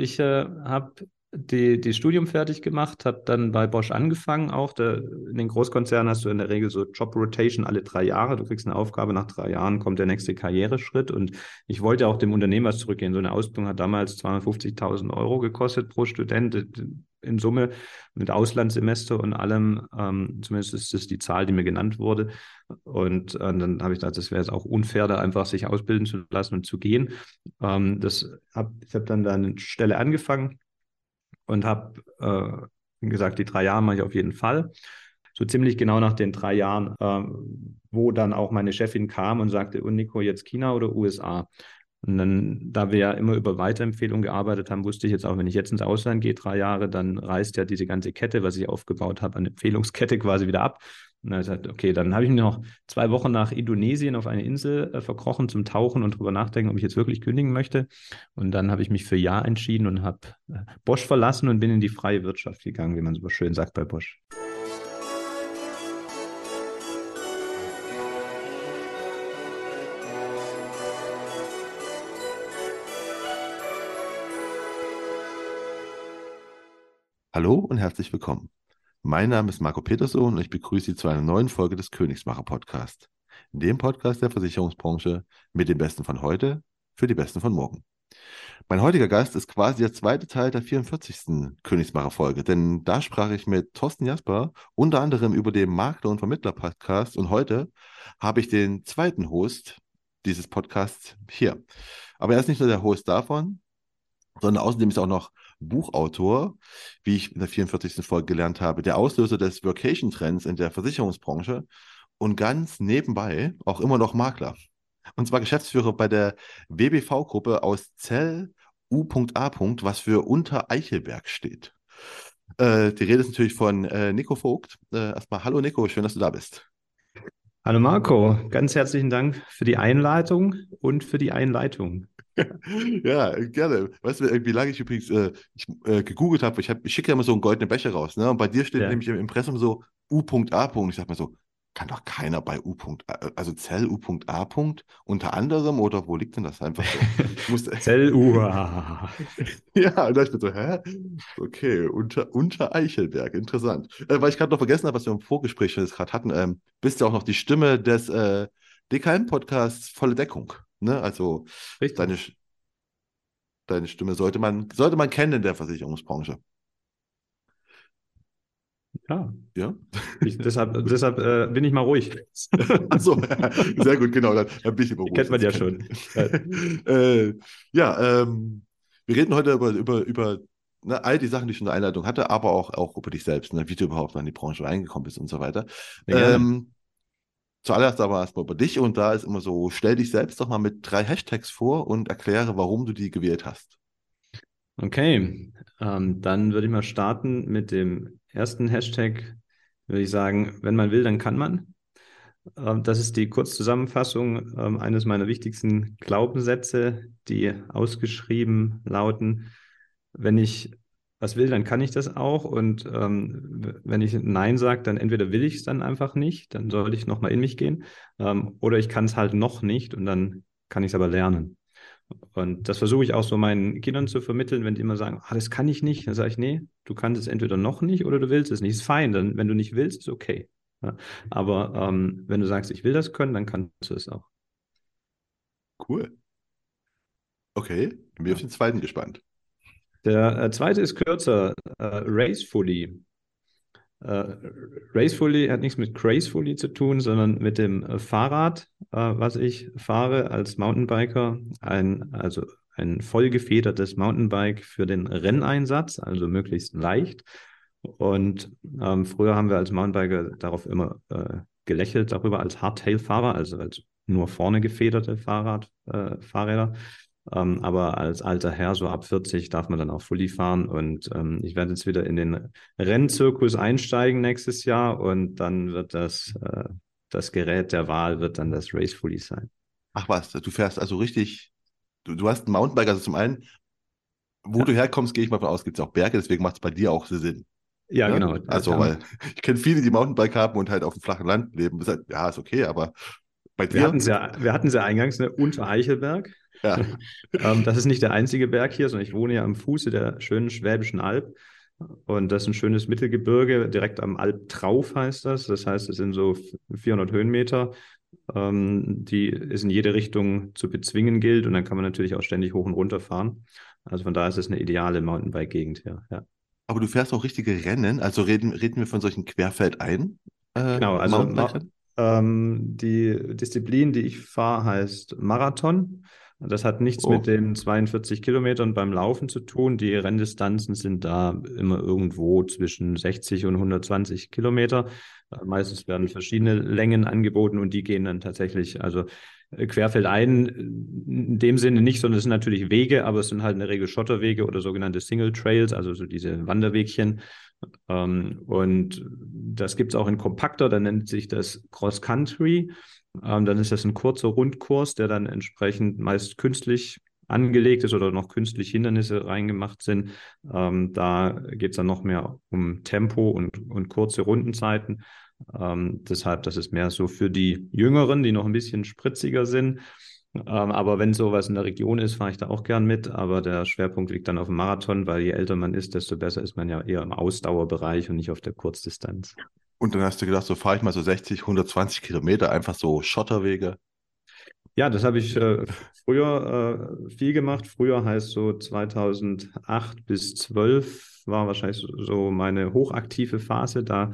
Ich äh, habe die, die Studium fertig gemacht, habe dann bei Bosch angefangen auch. Da, in den Großkonzernen hast du in der Regel so Job Rotation alle drei Jahre. Du kriegst eine Aufgabe, nach drei Jahren kommt der nächste Karriereschritt. Und ich wollte auch dem Unternehmen was zurückgehen. So eine Ausbildung hat damals 250.000 Euro gekostet pro Student in Summe mit Auslandssemester und allem. Ähm, zumindest ist das die Zahl, die mir genannt wurde. Und äh, dann habe ich gedacht, das wäre jetzt auch unfair, da einfach sich ausbilden zu lassen und zu gehen. Ähm, das hab, ich habe dann da eine Stelle angefangen und habe äh, gesagt, die drei Jahre mache ich auf jeden Fall. So ziemlich genau nach den drei Jahren, äh, wo dann auch meine Chefin kam und sagte, und Nico, jetzt China oder USA? Und dann, da wir ja immer über Weiterempfehlungen gearbeitet haben, wusste ich jetzt auch, wenn ich jetzt ins Ausland gehe, drei Jahre, dann reißt ja diese ganze Kette, was ich aufgebaut habe, eine Empfehlungskette quasi wieder ab. Und dann gesagt, okay, dann habe ich mich noch zwei Wochen nach Indonesien auf eine Insel äh, verkrochen zum Tauchen und drüber nachdenken, ob ich jetzt wirklich kündigen möchte. Und dann habe ich mich für Ja entschieden und habe äh, Bosch verlassen und bin in die freie Wirtschaft gegangen, wie man so schön sagt bei Bosch. Hallo und herzlich willkommen. Mein Name ist Marco Peterson und ich begrüße Sie zu einer neuen Folge des Königsmacher Podcast. Dem Podcast der Versicherungsbranche mit den Besten von heute für die Besten von morgen. Mein heutiger Gast ist quasi der zweite Teil der 44. Königsmacher Folge, denn da sprach ich mit Thorsten Jasper unter anderem über den Makler- und Vermittler-Podcast und heute habe ich den zweiten Host dieses Podcasts hier. Aber er ist nicht nur der Host davon, sondern außerdem ist er auch noch Buchautor, wie ich in der 44. Folge gelernt habe, der Auslöser des Workation-Trends in der Versicherungsbranche und ganz nebenbei auch immer noch Makler. Und zwar Geschäftsführer bei der WBV-Gruppe aus Zell U.A. was für Unter Eichelberg steht. Äh, die Rede ist natürlich von äh, Nico Vogt. Äh, erstmal hallo Nico, schön, dass du da bist. Hallo Marco, ganz herzlichen Dank für die Einleitung und für die Einleitung. ja, gerne. Weißt du, wie lange ich übrigens äh, ich, äh, gegoogelt habe? Ich, hab, ich schicke ja immer so einen goldenen Becher raus. Ne? Und bei dir steht ja. nämlich im Impressum so U.A. Ich sag mal so, kann doch keiner bei U. Also Zell U.A. unter anderem oder wo liegt denn das einfach so? Zell U. ja, und da ich so, hä? Okay, unter, unter Eichelberg, interessant. Äh, weil ich gerade noch vergessen habe, was wir im Vorgespräch schon gerade hatten, ähm, bist du auch noch die Stimme des äh, DKM-Podcasts Volle Deckung. Ne? Also deine, deine Stimme sollte man, sollte man kennen in der Versicherungsbranche. Ja. Ja. Ich, deshalb deshalb äh, bin ich mal ruhig. Achso, sehr gut, genau. Dann, dann bin ich immer ruhig. Kennt man ja schon. äh, ja, ähm, wir reden heute über, über, über ne, all die Sachen, die ich in der Einleitung hatte, aber auch, auch über dich selbst, ne, wie du überhaupt in die Branche reingekommen bist und so weiter. Ja, ähm, Zuallererst aber erstmal über dich und da ist immer so, stell dich selbst doch mal mit drei Hashtags vor und erkläre, warum du die gewählt hast. Okay, ähm, dann würde ich mal starten mit dem ersten Hashtag. Würde ich sagen, wenn man will, dann kann man. Ähm, das ist die Kurzzusammenfassung ähm, eines meiner wichtigsten Glaubenssätze, die ausgeschrieben lauten, wenn ich was will, dann kann ich das auch. Und ähm, wenn ich Nein sage, dann entweder will ich es dann einfach nicht, dann sollte ich nochmal in mich gehen, ähm, oder ich kann es halt noch nicht und dann kann ich es aber lernen. Und das versuche ich auch so meinen Kindern zu vermitteln, wenn die immer sagen, ah, das kann ich nicht, dann sage ich, nee, du kannst es entweder noch nicht oder du willst es nicht. Ist fein, dann, wenn du nicht willst, ist okay. Ja? Aber ähm, wenn du sagst, ich will das können, dann kannst du es auch. Cool. Okay, bin ja. auf den zweiten gespannt. Der äh, zweite ist kürzer, äh, Racefully. Äh, Racefully hat nichts mit Gracefully zu tun, sondern mit dem äh, Fahrrad, äh, was ich fahre als Mountainbiker. Ein, also ein vollgefedertes Mountainbike für den Renneinsatz, also möglichst leicht. Und ähm, früher haben wir als Mountainbiker darauf immer äh, gelächelt, darüber als Hardtail-Fahrer, also als nur vorne gefederte Fahrrad, äh, Fahrräder. Ähm, aber als alter Herr, so ab 40, darf man dann auch Fully fahren. Und ähm, ich werde jetzt wieder in den Rennzirkus einsteigen nächstes Jahr und dann wird das, äh, das Gerät der Wahl wird dann das Race Fully sein. Ach was, du fährst also richtig, du, du hast ein Mountainbike, also zum einen, wo ja. du herkommst, gehe ich mal von aus, gibt es auch Berge, deswegen macht es bei dir auch Sinn. Ja, ja, genau. Also, weil ich kenne viele, die Mountainbike haben und halt auf dem flachen Land leben. Ja, ist okay, aber bei dir. Wir hatten es ja, wir hatten ja eingangs, ne, unter Eichelberg. Ja. ähm, das ist nicht der einzige Berg hier, sondern ich wohne ja am Fuße der schönen Schwäbischen Alb. Und das ist ein schönes Mittelgebirge, direkt am Albtrauf heißt das. Das heißt, es sind so 400 Höhenmeter, ähm, die es in jede Richtung zu bezwingen gilt. Und dann kann man natürlich auch ständig hoch und runter fahren. Also von daher ist es eine ideale Mountainbike-Gegend hier. Ja. Aber du fährst auch richtige Rennen, also reden, reden wir von solchen Querfeldein? Äh, genau, also ähm, die Disziplin, die ich fahre, heißt Marathon. Das hat nichts oh. mit den 42 Kilometern beim Laufen zu tun. Die Renndistanzen sind da immer irgendwo zwischen 60 und 120 Kilometer. Äh, meistens werden verschiedene Längen angeboten und die gehen dann tatsächlich, also äh, querfeldein in dem Sinne nicht, sondern es sind natürlich Wege, aber es sind halt in der Regel Schotterwege oder sogenannte Single Trails, also so diese Wanderwegchen. Ähm, und das gibt es auch in kompakter, dann nennt sich das Cross Country. Ähm, dann ist das ein kurzer Rundkurs, der dann entsprechend meist künstlich angelegt ist oder noch künstlich Hindernisse reingemacht sind. Ähm, da geht es dann noch mehr um Tempo und, und kurze Rundenzeiten. Ähm, deshalb, das ist mehr so für die Jüngeren, die noch ein bisschen spritziger sind. Ähm, aber wenn sowas in der Region ist, fahre ich da auch gern mit. Aber der Schwerpunkt liegt dann auf dem Marathon, weil je älter man ist, desto besser ist man ja eher im Ausdauerbereich und nicht auf der Kurzdistanz. Und dann hast du gedacht, so fahre ich mal so 60, 120 Kilometer, einfach so Schotterwege. Ja, das habe ich äh, früher äh, viel gemacht. Früher heißt so 2008 bis 12 war wahrscheinlich so meine hochaktive Phase. Da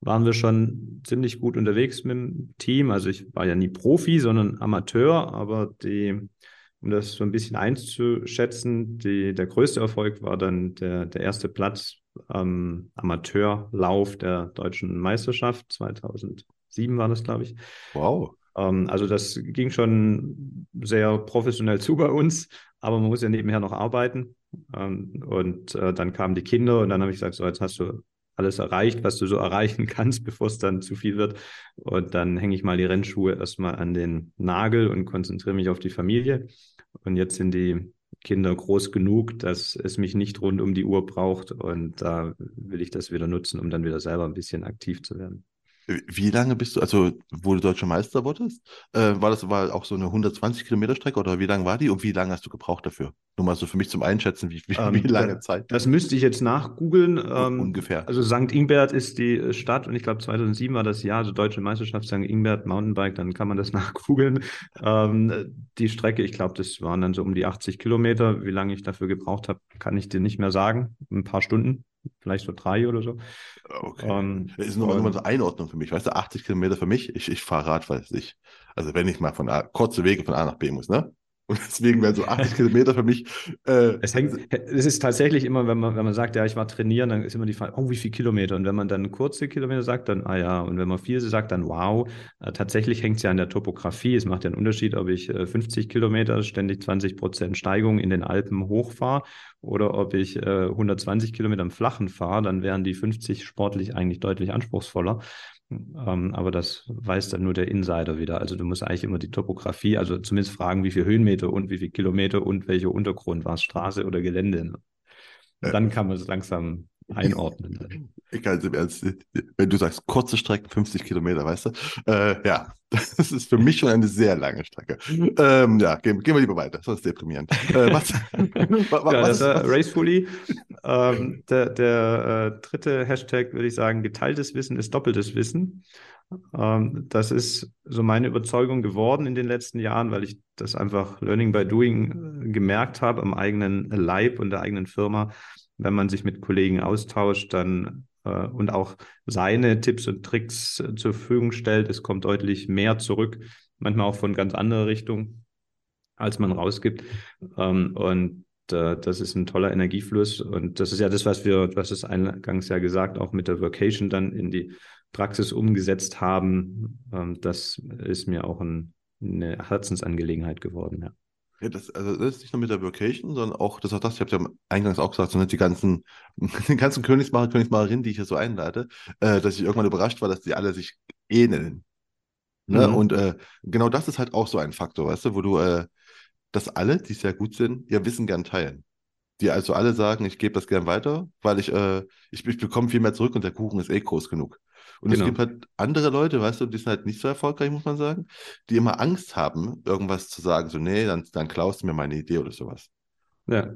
waren wir schon ziemlich gut unterwegs mit dem Team. Also ich war ja nie Profi, sondern Amateur, aber die, um das so ein bisschen einzuschätzen, die, der größte Erfolg war dann der, der erste Platz am Amateurlauf der deutschen Meisterschaft. 2007 war das, glaube ich. Wow. Ähm, also das ging schon sehr professionell zu bei uns, aber man muss ja nebenher noch arbeiten. Ähm, und äh, dann kamen die Kinder und dann habe ich gesagt, so jetzt hast du alles erreicht, was du so erreichen kannst, bevor es dann zu viel wird. Und dann hänge ich mal die Rennschuhe erstmal an den Nagel und konzentriere mich auf die Familie. Und jetzt sind die Kinder groß genug, dass es mich nicht rund um die Uhr braucht. Und da will ich das wieder nutzen, um dann wieder selber ein bisschen aktiv zu werden. Wie lange bist du, also wo du deutscher Meister wurdest, äh, war das war auch so eine 120 Kilometer Strecke oder wie lang war die und wie lange hast du gebraucht dafür? Nur mal so für mich zum Einschätzen, wie, wie, ähm, wie lange Zeit? Das müsste ich jetzt nachgoogeln. Ähm, ungefähr. Also St. Ingbert ist die Stadt und ich glaube 2007 war das Jahr, also Deutsche Meisterschaft St. Ingbert Mountainbike, dann kann man das nachgoogeln. Ähm, die Strecke, ich glaube, das waren dann so um die 80 Kilometer. Wie lange ich dafür gebraucht habe, kann ich dir nicht mehr sagen. Ein paar Stunden vielleicht so drei oder so. Okay. Ähm, das ist nur mal so Einordnung für mich. Weißt du, 80 Kilometer für mich, ich, ich fahre Rad, weiß ich. Also wenn ich mal von A, kurze Wege von A nach B muss, ne? Und deswegen wären so 80 Kilometer für mich. Äh, es, hängt, es ist tatsächlich immer, wenn man, wenn man sagt, ja, ich war trainieren, dann ist immer die Frage, oh, wie viele Kilometer? Und wenn man dann kurze Kilometer sagt, dann, ah ja, und wenn man viel sagt, dann wow. Äh, tatsächlich hängt es ja an der Topografie. Es macht ja einen Unterschied, ob ich äh, 50 Kilometer, ständig 20 Prozent Steigung in den Alpen hochfahre oder ob ich äh, 120 Kilometer im Flachen fahre, dann wären die 50 sportlich eigentlich deutlich anspruchsvoller. Ähm, aber das weiß dann nur der Insider wieder. Also du musst eigentlich immer die Topografie, also zumindest fragen, wie viel Höhenmeter und wie viel Kilometer und welcher Untergrund war es, Straße oder Gelände. Ne? Dann kann man es langsam einordnen. Ich kann im Ernst, wenn du sagst kurze Strecken, 50 Kilometer, weißt du? Äh, ja, das ist für mich schon eine sehr lange Strecke. Ähm, ja, gehen, gehen, wir lieber weiter, sonst deprimierend. Äh, was, was, ja, das ist Racefully. Ähm, der, der äh, dritte Hashtag würde ich sagen, geteiltes Wissen ist doppeltes Wissen. Ähm, das ist so meine Überzeugung geworden in den letzten Jahren, weil ich das einfach Learning by Doing äh, gemerkt habe am eigenen Leib und der eigenen Firma wenn man sich mit Kollegen austauscht, dann äh, und auch seine Tipps und Tricks äh, zur Verfügung stellt, es kommt deutlich mehr zurück, manchmal auch von ganz anderer Richtung, als man rausgibt. Ähm, und äh, das ist ein toller Energiefluss. Und das ist ja das, was wir, was es eingangs ja gesagt, auch mit der Vocation dann in die Praxis umgesetzt haben. Ähm, das ist mir auch ein, eine Herzensangelegenheit geworden, ja. Ja, das, also das ist nicht nur mit der Vocation, sondern auch, das auch das, ich habe ja eingangs auch gesagt, sondern die ganzen, die ganzen Königsmacher, Königsmacherinnen, die ich hier so einlade, äh, dass ich irgendwann überrascht war, dass die alle sich ähneln. Ne? Mhm. Und äh, genau das ist halt auch so ein Faktor, weißt du, wo du, äh, dass alle, die sehr gut sind, ihr Wissen gern teilen. Die also alle sagen, ich gebe das gern weiter, weil ich, äh, ich, ich bekomme viel mehr zurück und der Kuchen ist eh groß genug. Und genau. es gibt halt andere Leute, weißt du, die sind halt nicht so erfolgreich, muss man sagen, die immer Angst haben, irgendwas zu sagen, so, nee, dann, dann klaust du mir meine Idee oder sowas. Ja.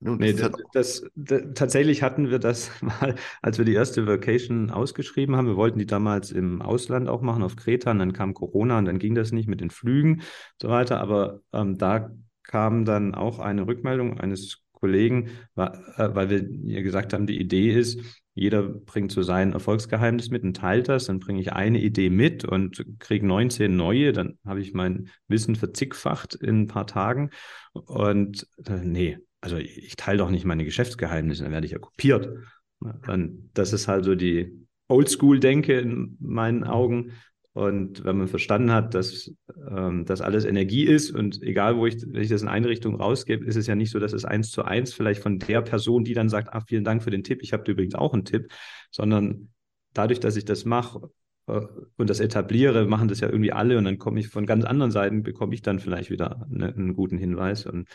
Nun, nee, das, halt das, das, tatsächlich hatten wir das mal, als wir die erste Vacation ausgeschrieben haben. Wir wollten die damals im Ausland auch machen, auf Kreta, und dann kam Corona und dann ging das nicht mit den Flügen und so weiter. Aber ähm, da kam dann auch eine Rückmeldung eines Kollegen, äh, weil wir ihr gesagt haben, die Idee ist, jeder bringt so sein Erfolgsgeheimnis mit und teilt das. Dann bringe ich eine Idee mit und kriege 19 neue. Dann habe ich mein Wissen verzigfacht in ein paar Tagen. Und äh, nee, also ich teile doch nicht meine Geschäftsgeheimnisse, dann werde ich ja kopiert. Und das ist halt so die Oldschool-Denke in meinen Augen. Und wenn man verstanden hat, dass ähm, das alles Energie ist und egal, wo ich, wenn ich das in eine Richtung rausgebe, ist es ja nicht so, dass es eins zu eins vielleicht von der Person, die dann sagt, ach, vielen Dank für den Tipp, ich habe übrigens auch einen Tipp, sondern dadurch, dass ich das mache äh, und das etabliere, machen das ja irgendwie alle und dann komme ich von ganz anderen Seiten, bekomme ich dann vielleicht wieder eine, einen guten Hinweis. Und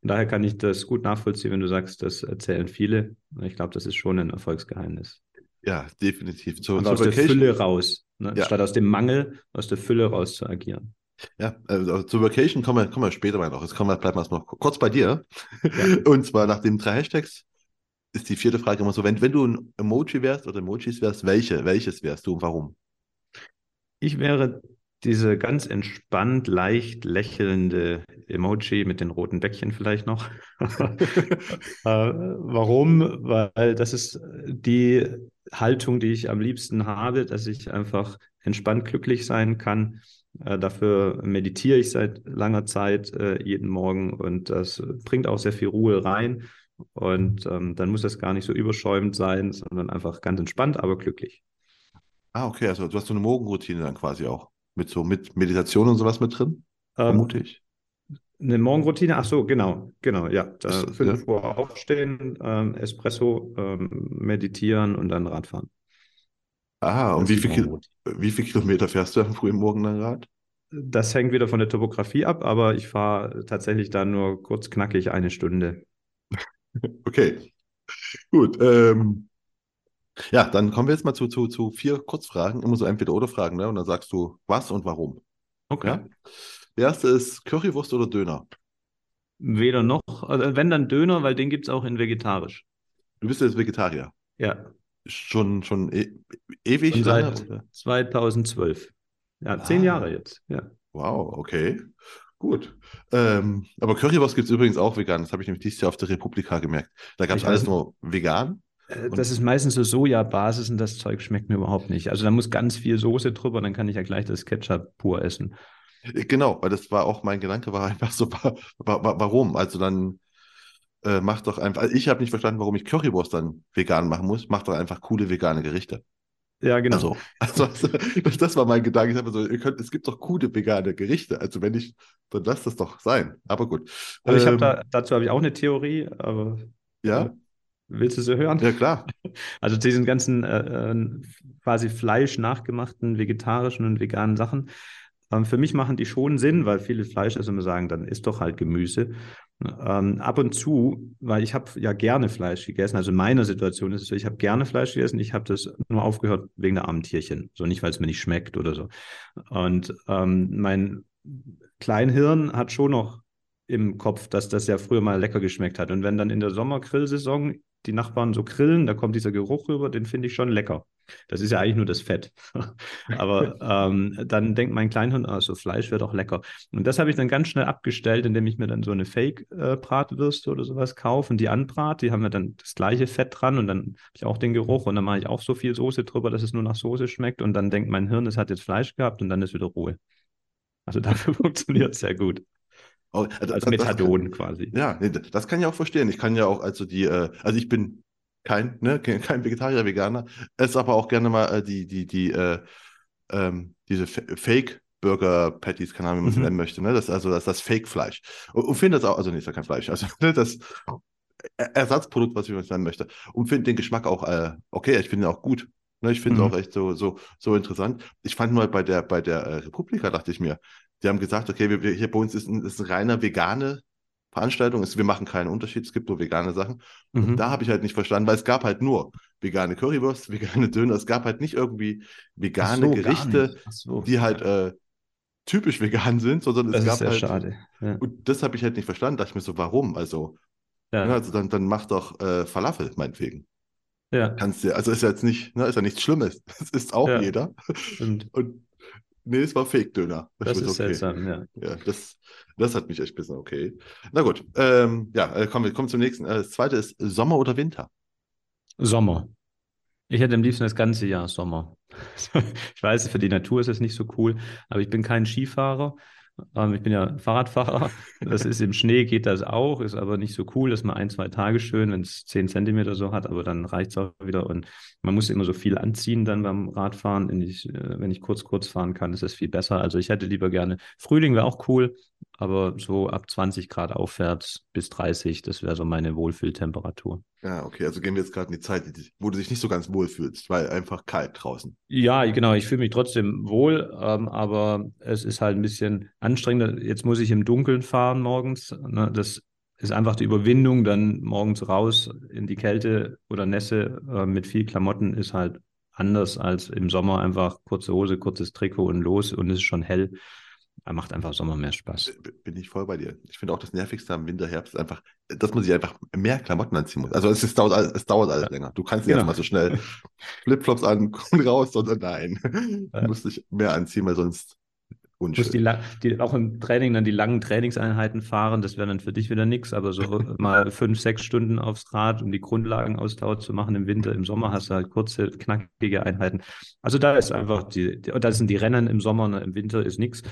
von daher kann ich das gut nachvollziehen, wenn du sagst, das erzählen viele. Ich glaube, das ist schon ein Erfolgsgeheimnis. Ja, definitiv. Zu, aus der Fülle raus, ne? ja. statt aus dem Mangel, aus der Fülle raus zu agieren. Ja, also zur Vacation kommen wir, kommen wir später mal noch. Jetzt kommen wir, bleiben wir erstmal kurz bei dir. Ja. Und zwar nach den drei Hashtags ist die vierte Frage immer so, wenn, wenn du ein Emoji wärst oder Emojis wärst, welche, welches wärst du und warum? Ich wäre diese ganz entspannt, leicht lächelnde Emoji mit den roten Bäckchen vielleicht noch. äh, warum? Weil das ist die Haltung, die ich am liebsten habe, dass ich einfach entspannt glücklich sein kann. Äh, dafür meditiere ich seit langer Zeit äh, jeden Morgen und das bringt auch sehr viel Ruhe rein. Und ähm, dann muss das gar nicht so überschäumend sein, sondern einfach ganz entspannt, aber glücklich. Ah, okay, also du hast so eine Morgenroutine dann quasi auch. Mit so mit Meditation und sowas mit drin? Ähm, vermute ich. Eine Morgenroutine, ach so, genau, genau, ja. Da fünf ja. Uhr aufstehen, ähm, Espresso, ähm, meditieren und dann Radfahren. Ah, und wie viel, wie viel Kilometer fährst du am frühen Morgen dann Rad? Das hängt wieder von der Topografie ab, aber ich fahre tatsächlich dann nur kurz knackig eine Stunde. okay, gut. Ähm, ja, dann kommen wir jetzt mal zu, zu, zu vier Kurzfragen, immer so Entweder-Oder-Fragen, ne? Und dann sagst du, was und warum. Okay. Ja? Der erste ist Currywurst oder Döner? Weder noch. Also wenn dann Döner, weil den gibt es auch in vegetarisch. Du bist jetzt Vegetarier? Ja. Schon, schon e ewig? Schon seit lange, 2012. Ja, ah. zehn Jahre jetzt. Ja. Wow, okay. Gut. Ähm, aber Currywurst gibt es übrigens auch vegan. Das habe ich nämlich dieses Jahr auf der Republika gemerkt. Da gab es alles nur vegan. Äh, das ist meistens so Sojabasis und das Zeug schmeckt mir überhaupt nicht. Also da muss ganz viel Soße drüber, dann kann ich ja gleich das Ketchup pur essen. Äh, genau, weil das war auch mein Gedanke, war einfach so, warum? Also dann äh, mach doch einfach, also ich habe nicht verstanden, warum ich Currywurst dann vegan machen muss, mach doch einfach coole vegane Gerichte. Ja, genau. Also, also das war mein Gedanke. Ich habe so, ihr könnt, es gibt doch coole vegane Gerichte. Also wenn ich, dann lass das doch sein. Aber gut. Also ich ähm, habe da, dazu habe ich auch eine Theorie, aber ja. Willst du sie hören? Ja, klar. Also diesen ganzen äh, äh, quasi Fleisch nachgemachten vegetarischen und veganen Sachen. Ähm, für mich machen die schon Sinn, weil viele Fleischesser immer sagen, dann ist doch halt Gemüse. Ähm, ab und zu, weil ich habe ja gerne Fleisch gegessen. Also in meiner Situation ist es so, ich habe gerne Fleisch gegessen. Ich habe das nur aufgehört wegen der armen Tierchen. So nicht, weil es mir nicht schmeckt oder so. Und ähm, mein Kleinhirn hat schon noch im Kopf, dass das ja früher mal lecker geschmeckt hat. Und wenn dann in der Sommergrillsaison die Nachbarn so grillen, da kommt dieser Geruch rüber, den finde ich schon lecker. Das ist ja eigentlich nur das Fett. Aber ähm, dann denkt mein Kleinhund, ah, so Fleisch wäre doch lecker. Und das habe ich dann ganz schnell abgestellt, indem ich mir dann so eine Fake-Bratwürste oder sowas kaufe und die anbrate. Die haben ja dann das gleiche Fett dran und dann habe ich auch den Geruch und dann mache ich auch so viel Soße drüber, dass es nur nach Soße schmeckt. Und dann denkt mein Hirn, es hat jetzt Fleisch gehabt und dann ist wieder Ruhe. Also dafür funktioniert es sehr gut. Also, als Methadon kann, quasi. Ja, nee, das kann ich auch verstehen. Ich kann ja auch, also die, äh, also ich bin kein, ne, kein Vegetarier, Veganer, esse aber auch gerne mal äh, die, die, die, äh, ähm, diese Fake Burger Patties, keine Ahnung, wie man sie mhm. nennen möchte, ne? Das also das, das Fake-Fleisch. Und, und finde das auch, also nicht ist kein Fleisch, also ne, das Ersatzprodukt, was ich nennen möchte. Und finde den Geschmack auch, äh, okay, ich finde ihn auch gut. Ne, ich finde es mhm. auch echt so, so, so interessant. Ich fand mal bei der, bei der äh, Republika, dachte ich mir, die haben gesagt, okay, wir, wir, hier bei uns ist ein, ist ein reiner vegane Veranstaltung ist, wir machen keinen Unterschied, es gibt nur vegane Sachen. Mhm. Und da habe ich halt nicht verstanden, weil es gab halt nur vegane Currywurst, vegane Döner, es gab halt nicht irgendwie vegane so, Gerichte, so. die halt äh, typisch vegan sind, sondern es Das gab ist sehr halt. schade. Ja. Und das habe ich halt nicht verstanden. Da dachte ich mir so, warum? Also, Ja. ja, also dann, dann mach doch äh, Falafel, meinetwegen. ja, Kannst du, also ist ja jetzt nicht, ne, ist ja nichts Schlimmes. Das ist auch jeder. stimmt. Und nee, es war Fake-Döner. Das Ich ist okay. seltsam, ja. Ja, das, das hat mich echt ein bisschen okay. Na gut, ähm, ja, äh, kommen wir kommen zum nächsten. Äh, Das zweite ist Sommer oder Winter. Sommer. Ich hätte am liebsten das ganze Jahr Sommer. Ich weiß, für die Natur ist es nicht so cool, aber ich bin kein Skifahrer. Ähm, ich bin ja Fahrradfahrer. Das ist im Schnee, geht das auch, ist aber nicht so cool. Das ist mal ein, zwei Tage schön, wenn es zehn Zentimeter so hat, aber dann reicht es auch wieder. Und man muss immer so viel anziehen dann beim Radfahren. Wenn ich, äh, wenn ich kurz, kurz fahren kann, ist es viel besser. Also ich hätte lieber gerne, Frühling wäre auch cool, aber so ab 20 Grad aufwärts bis 30, das wäre so meine Wohlfühltemperatur. Ja, okay, also gehen wir jetzt gerade in die Zeit, wo du dich nicht so ganz wohl fühlst, weil einfach kalt draußen. Ja, genau, ich fühle mich trotzdem wohl, ähm, aber es ist halt ein bisschen anstrengender. Jetzt muss ich im Dunkeln fahren morgens. Ne? Das ist einfach die Überwindung, dann morgens raus in die Kälte oder Nässe äh, mit viel Klamotten ist halt anders als im Sommer einfach kurze Hose, kurzes Trikot und los und es ist schon hell. Macht einfach Sommer mehr Spaß. Bin ich voll bei dir. Ich finde auch das Nervigste am Winter, Herbst ist einfach, dass man sich einfach mehr Klamotten anziehen muss. Also es, ist, dauert, alles- es dauert alles länger. Du kannst nicht Genau. erstmal so schnell Flipflops an und raus, sondern nein. Ja. Du musst dich mehr anziehen, weil sonst die, unschön. la- die auch im Training dann die langen Trainingseinheiten fahren, das wäre dann für dich wieder nichts, aber so mal fünf, sechs Stunden aufs Rad, um die Grundlagen Ausdauer zu machen im Winter, im Sommer hast du halt kurze, knackige Einheiten. Also da ist einfach die, die da sind die Rennen im Sommer, ne, im Winter ist nichts.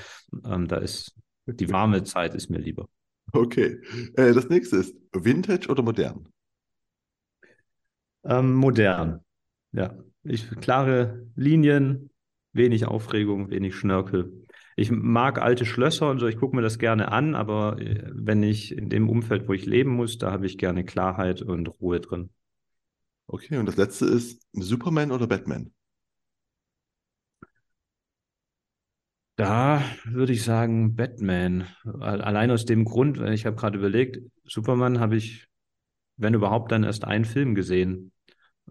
Ähm, da ist die warme Zeit ist mir lieber. Okay. Äh, das nächste ist Vintage oder modern? Ähm, modern. Ja, ich klare Linien, wenig Aufregung, wenig Schnörkel. Ich mag alte Schlösser und so, ich gucke mir das gerne an, aber äh, wenn ich in dem Umfeld, wo ich leben muss, da habe ich gerne Klarheit und Ruhe drin. Okay, und das letzte ist Superman oder Batman? Da würde ich sagen Batman. Al- Allein aus dem Grund, weil ich habe gerade überlegt, Superman habe ich, wenn überhaupt, dann erst einen Film gesehen.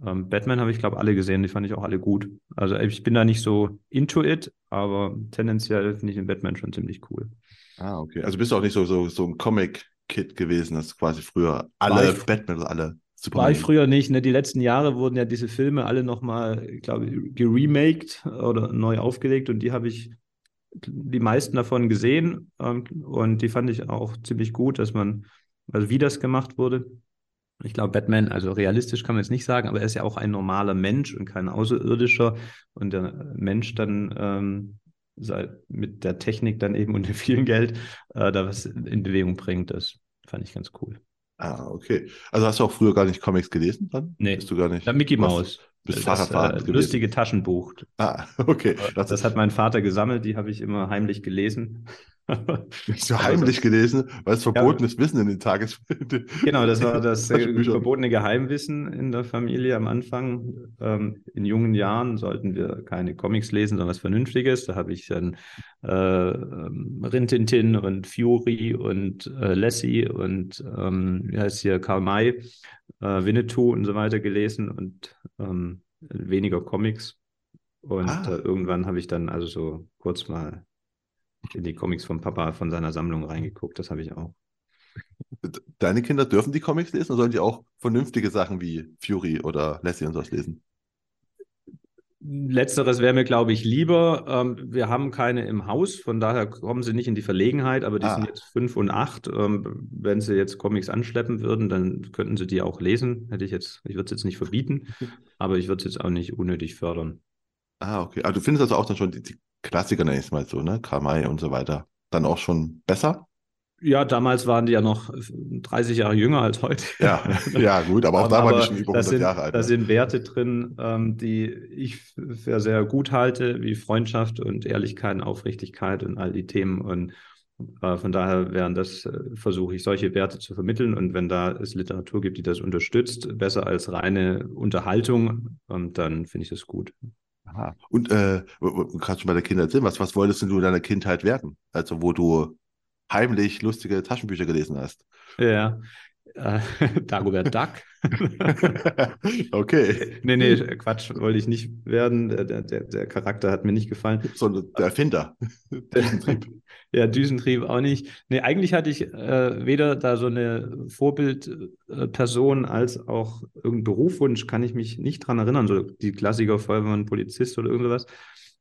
Ähm, Batman habe ich, glaube alle gesehen, die fand ich auch alle gut. Also ich bin da nicht so into it, aber tendenziell finde ich den Batman schon ziemlich cool. Ah, okay. Also bist du auch nicht so, so, so ein Comic-Kid gewesen, dass quasi früher War alle ich- Batman alle War Superman. ich früher nicht, ne? Die letzten Jahre wurden ja diese Filme alle nochmal, ich glaube, geremaked oder neu aufgelegt und die habe ich die meisten davon gesehen ähm, und die fand ich auch ziemlich gut, dass man, also wie das gemacht wurde. Ich glaube, Batman, also realistisch kann man jetzt nicht sagen, aber er ist ja auch ein normaler Mensch und kein Außerirdischer und der Mensch dann ähm, sei- mit der Technik dann eben und dem vielen Geld äh, da was in Bewegung bringt, das fand ich ganz cool. Ah, okay. Also hast du auch früher gar nicht Comics gelesen dann? Nee. Bist du gar nicht? Ja, Mickey Mouse. bist das äh, lustige Taschenbuch. Ah, okay. Das, Das, hat mein Vater gesammelt, die habe ich immer heimlich gelesen. Hast du heimlich gelesen, weil es verbotenes Wissen in den Tages... Genau, das war das äh, verbotene Geheimwissen in der Familie am Anfang. Ähm, in jungen Jahren sollten wir keine Comics lesen, sondern was Vernünftiges. Da habe ich dann äh, ähm, Rintintin und Fury und äh, Lassie und ähm, wie heißt hier Karl May, äh, Winnetou und so weiter gelesen und ähm, weniger Comics. Und Ah. äh, irgendwann habe ich dann also so kurz mal in die Comics vom Papa von seiner Sammlung reingeguckt. Das habe ich auch. Deine Kinder dürfen die Comics lesen oder sollen die auch vernünftige Sachen wie Fury oder Lassie und sowas lesen? Letzteres wäre mir, glaube ich, lieber. Ähm, wir haben keine im Haus, von daher kommen sie nicht in die Verlegenheit, aber die Ah. sind jetzt fünf und acht. Ähm, wenn sie jetzt Comics anschleppen würden, dann könnten sie die auch lesen. Hätte ich jetzt, ich würde es jetzt nicht verbieten, aber ich würde es jetzt auch nicht unnötig fördern. Ah, okay. Aber du findest also auch dann schon die, die Klassiker, nenne ich es mal so, ne? Karl May und so weiter, dann auch schon besser? Ja, damals waren die ja noch 30 Jahre jünger als heute. Ja, ja, gut, aber auch da waren die schon über da 100 sind, Jahre alt. Da ne? sind Werte drin, ähm, die ich für sehr gut halte, wie Freundschaft und Ehrlichkeit und Aufrichtigkeit und all die Themen. Und äh, von daher wären das, äh, versuche ich, solche Werte zu vermitteln. Und wenn da es Literatur gibt, die das unterstützt, besser als reine Unterhaltung, ähm, dann finde ich das gut. Aha. Und äh, kannst du mal der Kinder erzählen, was, was wolltest du in deiner Kindheit werden? Also wo du heimlich lustige Taschenbücher gelesen hast. Ja, äh, Dagobert Duck. okay. Nee, nee, Quatsch, wollte ich nicht werden. Der, der, der Charakter hat mir nicht gefallen. So der Erfinder. Düsentrieb. ja, Düsentrieb auch nicht. Nee, eigentlich hatte ich äh, weder da so eine Vorbildperson als auch irgendeinen Berufswunsch, kann ich mich nicht dran erinnern. So die Klassiker Feuerwehrmann, Polizist oder irgendwas.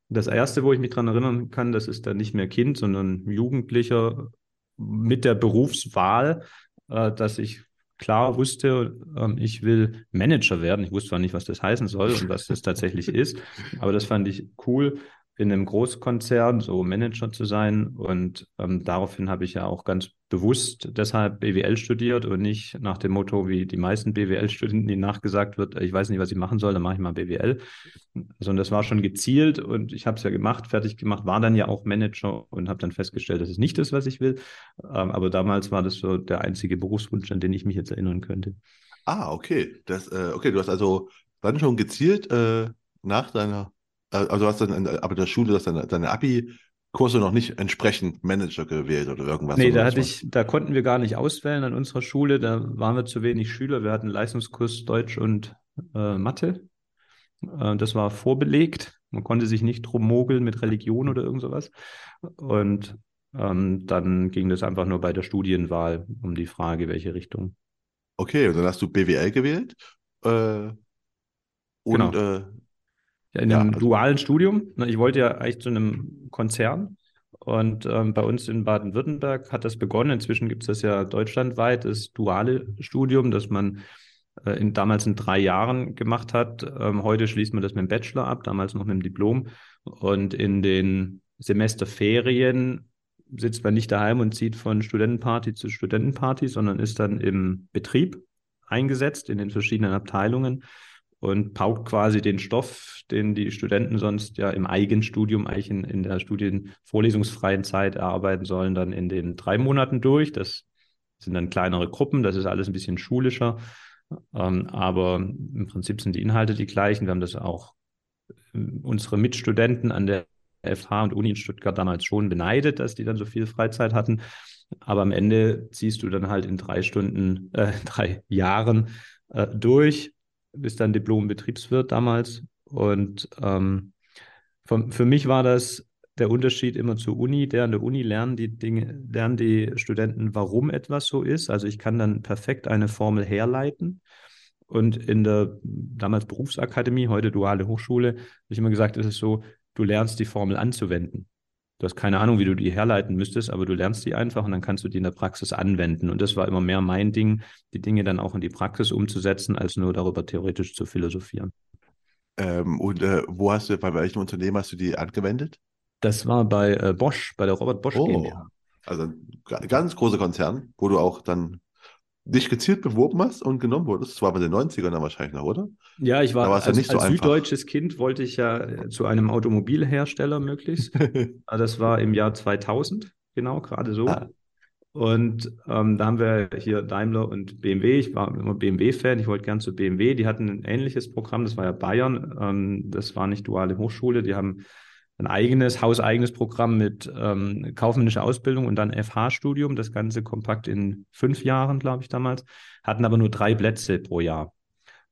Das erste, wo ich mich dran erinnern kann, das ist dann nicht mehr Kind, sondern Jugendlicher mit der Berufswahl, äh, dass ich klar wusste, ähm, ich will Manager werden. Ich wusste zwar nicht, was das heißen soll und was das tatsächlich ist, aber das fand ich cool, in einem Großkonzern so Manager zu sein. Und ähm, daraufhin habe ich ja auch ganz bewusst deshalb BWL studiert und nicht nach dem Motto, wie die meisten BWL-Studenten, die nachgesagt wird, ich weiß nicht, was ich machen soll, dann mache ich mal BWL. Sondern das war schon gezielt und ich habe es ja gemacht, fertig gemacht, war dann ja auch Manager und habe dann festgestellt, das ist nicht das, was ich will. Ähm, aber damals war das so der einzige Berufswunsch, an den ich mich jetzt erinnern könnte. Ah, okay. Das, äh, okay, du hast also dann schon gezielt äh, nach deiner also du hast dann, aber der Schule, dass deine, deine Abi-Kurse noch nicht entsprechend Manager gewählt oder irgendwas. Nee, da hatte ich, da konnten wir gar nicht auswählen an unserer Schule. Da waren wir zu wenig Schüler. Wir hatten Leistungskurs Deutsch und äh, Mathe. Äh, das war vorbelegt. Man konnte sich nicht drum mogeln mit Religion oder irgend sowas. Und ähm, dann ging das einfach nur bei der Studienwahl um die Frage, welche Richtung. Okay, und dann hast du BWL gewählt. Äh, und genau. In einem ja, also dualen Studium. Ne, ich wollte ja eigentlich zu einem Konzern. Und ähm, bei uns in Baden-Württemberg hat das begonnen. Inzwischen gibt es das ja deutschlandweit, das duale Studium, das man äh, in, damals in drei Jahren gemacht hat. Ähm, heute schließt man das mit dem Bachelor ab, damals noch mit dem Diplom. Und in den Semesterferien sitzt man nicht daheim und zieht von Studentenparty zu Studentenparty, sondern ist dann im Betrieb eingesetzt in den verschiedenen Abteilungen und paukt quasi den Stoff, den die Studenten sonst ja im Eigenstudium, eigentlich in, in der studienvorlesungsfreien Zeit erarbeiten sollen, dann in den drei Monaten durch. Das sind dann kleinere Gruppen, das ist alles ein bisschen schulischer, ähm, aber im Prinzip sind die Inhalte die gleichen. Wir haben das auch äh, unsere Mitstudenten an der FH und Uni in Stuttgart damals schon beneidet, dass die dann so viel Freizeit hatten. Aber am Ende ziehst du dann halt in drei Stunden, äh, drei Jahren äh, durch bist dann Diplom-Betriebswirt damals. Und ähm, für, für mich war das der Unterschied immer zur Uni. Der an der Uni lernen die Dinge, lernen die Studenten, warum etwas so ist. Also ich kann dann perfekt eine Formel herleiten. Und in der damals Berufsakademie, heute duale Hochschule, habe ich immer gesagt, es ist so, du lernst die Formel anzuwenden. Du hast keine Ahnung, wie du die herleiten müsstest, aber du lernst die einfach und dann kannst du die in der Praxis anwenden. Und das war immer mehr mein Ding, die Dinge dann auch in die Praxis umzusetzen, als nur darüber theoretisch zu philosophieren. Ähm, und äh, wo hast du, bei welchem Unternehmen hast du die angewendet? Das war bei äh, Bosch, bei der Robert Bosch oh, GmbH. Also ein ganz großer Konzern, wo du auch dann dich gezielt beworben hast und genommen wurdest. Das war bei den 90ern dann wahrscheinlich noch, oder? Ja, ich war als, ja nicht so als süddeutsches Kind wollte ich ja äh, zu einem Automobilhersteller möglichst. Ah, das war im Jahr 2000, genau, gerade so. Ah. Und ähm, da haben wir hier Daimler und BMW. Ich war immer BMW-Fan, ich wollte gern zu BMW. Die hatten ein ähnliches Programm, das war ja Bayern. Ähm, das war nicht duale Hochschule. Die haben ein eigenes, hauseigenes Programm mit ähm, kaufmännischer Ausbildung und dann FH-Studium, das Ganze kompakt in fünf Jahren, glaube ich, damals, hatten aber nur drei Plätze pro Jahr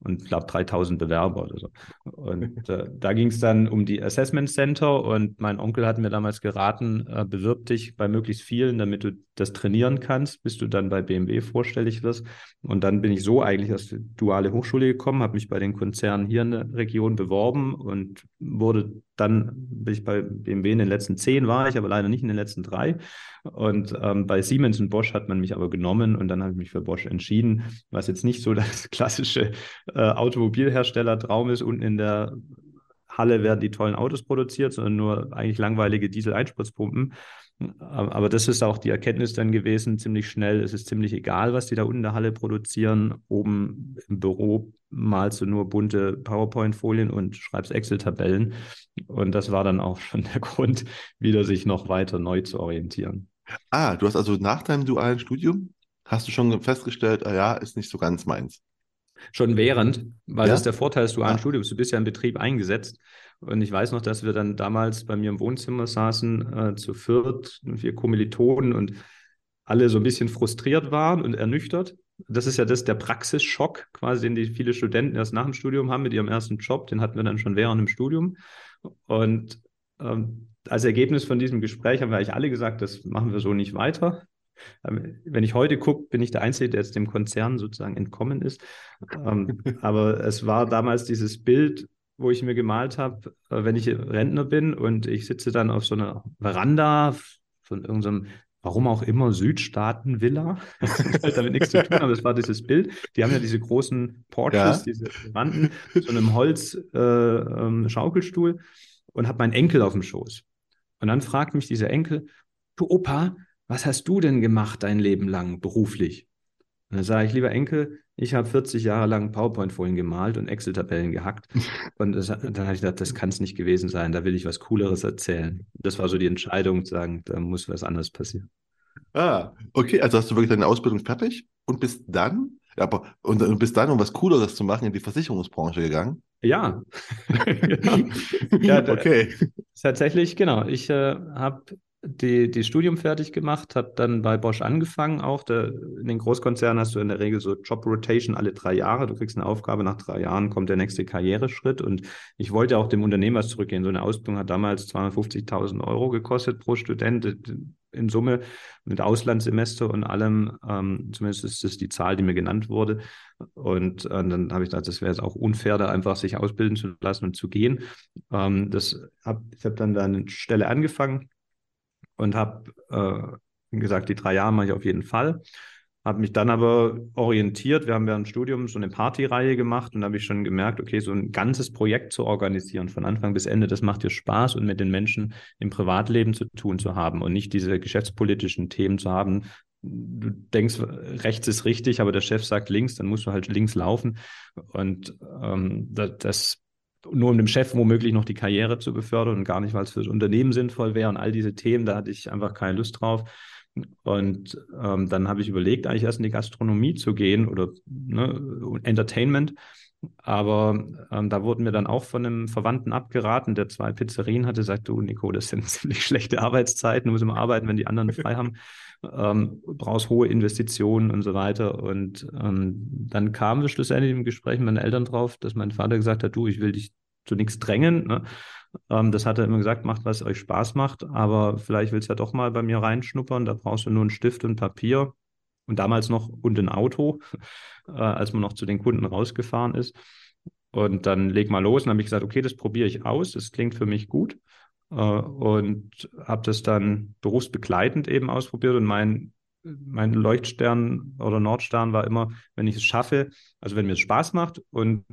und glaube 3000 Bewerber oder so. Und äh, da ging es dann um die Assessment Center und mein Onkel hat mir damals geraten, äh, bewirb dich bei möglichst vielen, damit du das trainieren kannst, bis du dann bei BMW vorstellig wirst. Und dann bin ich so eigentlich aus der duale Hochschule gekommen, habe mich bei den Konzernen hier in der Region beworben und wurde dann, bin ich bei BMW in den letzten zehn war ich, aber leider nicht in den letzten drei. Und ähm, bei Siemens und Bosch hat man mich aber genommen und dann habe ich mich für Bosch entschieden, was jetzt nicht so das klassische äh, Automobilhersteller-Traum ist. Unten in der Halle werden die tollen Autos produziert, sondern nur eigentlich langweilige Diesel-Einspritzpumpen. Aber das ist auch die Erkenntnis dann gewesen, ziemlich schnell. Es ist ziemlich egal, was die da unten in der Halle produzieren. Oben im Büro malst du nur bunte PowerPoint-Folien und schreibst Excel-Tabellen. Und das war dann auch schon der Grund, wieder sich noch weiter neu zu orientieren. Ah, du hast also nach deinem dualen Studium, hast du schon festgestellt, ah ja, ist nicht so ganz meins. Schon während, weil ja? das ist der Vorteil des dualen ah. Studiums. Du bist ja im Betrieb eingesetzt. Und ich weiß noch, dass wir dann damals bei mir im Wohnzimmer saßen, äh, zu viert, vier Kommilitonen und alle so ein bisschen frustriert waren und ernüchtert. Das ist ja das, der Praxisschock quasi, den die viele Studenten erst nach dem Studium haben mit ihrem ersten Job. Den hatten wir dann schon während dem Studium. Und ähm, als Ergebnis von diesem Gespräch haben wir eigentlich alle gesagt, das machen wir so nicht weiter. Ähm, wenn ich heute gucke, bin ich der Einzige, der jetzt dem Konzern sozusagen entkommen ist. Ähm, aber es war damals dieses Bild, wo ich mir gemalt habe, äh, wenn ich Rentner bin und ich sitze dann auf so einer Veranda von irgendeinem warum auch immer, Südstaaten-Villa. Halt damit nichts zu tun, aber das war dieses Bild. Die haben ja diese großen Porches, ja. diese Wanden, so einem Holz-Schaukelstuhl äh, ähm, und habe meinen Enkel auf dem Schoß. Und dann fragt mich dieser Enkel, du Opa, was hast du denn gemacht dein Leben lang beruflich? Und dann sage ich, lieber Enkel, ich habe 40 Jahre lang PowerPoint-Folien gemalt und Excel-Tabellen gehackt. Und das, dann habe ich gedacht, das kann es nicht gewesen sein, da will ich was Cooleres erzählen. Das war so die Entscheidung, zu sagen, da muss was anderes passieren. Ah, okay, also hast du wirklich deine Ausbildung fertig und bist dann, aber und, und bist dann, um was Cooleres zu machen, in die Versicherungsbranche gegangen? Ja. genau. ja okay. Tatsächlich, genau. Ich äh, habe die, die Studium fertig gemacht, habe dann bei Bosch angefangen auch. Der, in den Großkonzernen hast du in der Regel so Job Rotation alle drei Jahre. Du kriegst eine Aufgabe, nach drei Jahren kommt der nächste Karriereschritt. Und ich wollte auch dem Unternehmen was zurückgehen. So eine Ausbildung hat damals 250.000 Euro gekostet pro Student in Summe mit Auslandssemester und allem. Ähm, zumindest ist das die Zahl, die mir genannt wurde. Und äh, dann habe ich gedacht, das wäre jetzt auch unfair, da einfach sich ausbilden zu lassen und zu gehen. Ähm, das hab, ich habe dann da eine Stelle angefangen und habe äh, gesagt, die drei Jahre mache ich auf jeden Fall. Habe mich dann aber orientiert. Wir haben während dem Studium so eine Partyreihe gemacht und da habe ich schon gemerkt, okay, so ein ganzes Projekt zu organisieren, von Anfang bis Ende, das macht dir Spaß und mit den Menschen im Privatleben zu tun zu haben und nicht diese geschäftspolitischen Themen zu haben. Du denkst, rechts ist richtig, aber der Chef sagt links, dann musst du halt links laufen. Und ähm, das, das nur um dem Chef womöglich noch die Karriere zu befördern und gar nicht, weil es für das Unternehmen sinnvoll wäre und all diese Themen, da hatte ich einfach keine Lust drauf. Und ähm, dann habe ich überlegt, eigentlich erst in die Gastronomie zu gehen oder ne, Entertainment. Aber ähm, da wurden mir dann auch von einem Verwandten abgeraten, der zwei Pizzerien hatte, sagt, du Nico, das sind ziemlich schlechte Arbeitszeiten, du musst immer arbeiten, wenn die anderen frei haben. Ähm, brauchst hohe Investitionen und so weiter. Und ähm, dann kam wir schlussendlich im Gespräch mit meinen Eltern drauf, dass mein Vater gesagt hat, du, ich will dich zu nichts drängen. Ne? Ähm, das hat er immer gesagt, macht, was euch Spaß macht, aber vielleicht willst du ja doch mal bei mir reinschnuppern. Da brauchst du nur einen Stift und Papier und damals noch und ein Auto, äh, als man noch zu den Kunden rausgefahren ist. Und dann leg mal los und habe ich gesagt, okay, das probiere ich aus, das klingt für mich gut. Äh, und habe das dann berufsbegleitend eben ausprobiert und mein mein Leuchtstern oder Nordstern war immer, wenn ich es schaffe, also wenn mir es Spaß macht und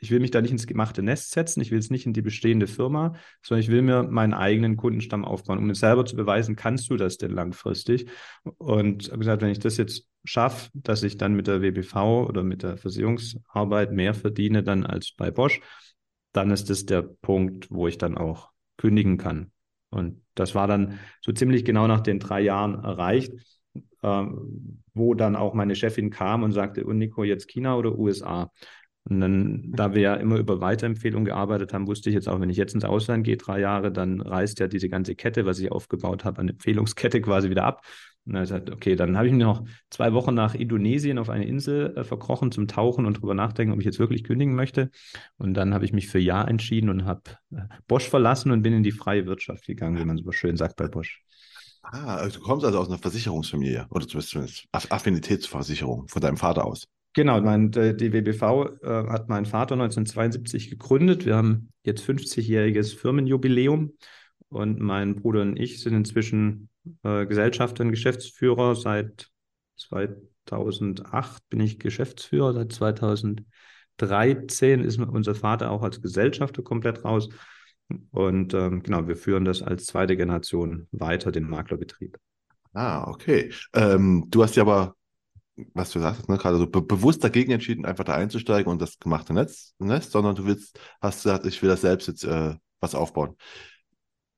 ich will mich da nicht ins gemachte Nest setzen, ich will es nicht in die bestehende Firma, sondern ich will mir meinen eigenen Kundenstamm aufbauen, um mir selber zu beweisen, kannst du das denn langfristig? Und habe gesagt, wenn ich das jetzt schaffe, dass ich dann mit der WBV oder mit der Versicherungsarbeit mehr verdiene dann als bei Bosch, dann ist das der Punkt, wo ich dann auch kündigen kann. Und das war dann so ziemlich genau nach den drei Jahren erreicht ähm, wo dann auch meine Chefin kam und sagte, und Nico, jetzt China oder USA? Und dann, da wir ja immer über Weiterempfehlungen gearbeitet haben, wusste ich jetzt auch, wenn ich jetzt ins Ausland gehe, drei Jahre, dann reißt ja diese ganze Kette, was ich aufgebaut habe, eine Empfehlungskette quasi wieder ab. Und dann gesagt, okay, dann habe ich mich noch zwei Wochen nach Indonesien auf eine Insel äh, verkrochen zum Tauchen und darüber nachdenken, ob ich jetzt wirklich kündigen möchte. Und dann habe ich mich für Ja entschieden und habe äh, Bosch verlassen und bin in die freie Wirtschaft gegangen, wie man so schön sagt bei Bosch. Ah, also du kommst also aus einer Versicherungsfamilie oder zumindest Affinitätsversicherung von deinem Vater aus. Genau, mein, die WBV äh, hat mein Vater 1972 gegründet. Wir haben jetzt 50-jähriges Firmenjubiläum und mein Bruder und ich sind inzwischen äh, Gesellschafter und Geschäftsführer. Seit 2008 bin ich Geschäftsführer, seit 2013 ist unser Vater auch als Gesellschafter komplett raus. Und ähm, genau, wir führen das als zweite Generation weiter, den Maklerbetrieb. Ah, okay. Ähm, du hast ja aber, was du sagst, ne, gerade so be bewusst dagegen entschieden, einfach da einzusteigen und das gemachte Netz, Nest, sondern du willst, hast gesagt, ich will das selbst jetzt äh, was aufbauen.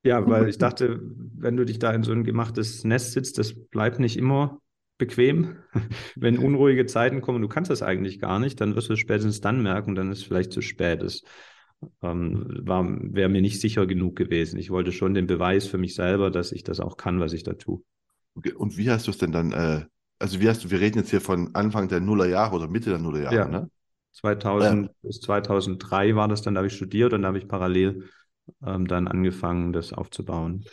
Ja, weil ich dachte, wenn du dich da in so ein gemachtes Nest sitzt, das bleibt nicht immer bequem. wenn unruhige Zeiten kommen, du kannst das eigentlich gar nicht, dann wirst du es spätestens dann merken, dann ist es vielleicht zu spät. ist ähm, wäre mir nicht sicher genug gewesen. Ich wollte schon den Beweis für mich selber, dass ich das auch kann, was ich da tue. Und wie hast du es denn dann, äh, also wie hast du, wir reden jetzt hier von Anfang der Nullerjahre oder Mitte der Nullerjahre, Ja. ne? 2000 Ja. bis 2003 war das dann, da habe ich studiert und da habe ich parallel ähm, dann angefangen, das aufzubauen.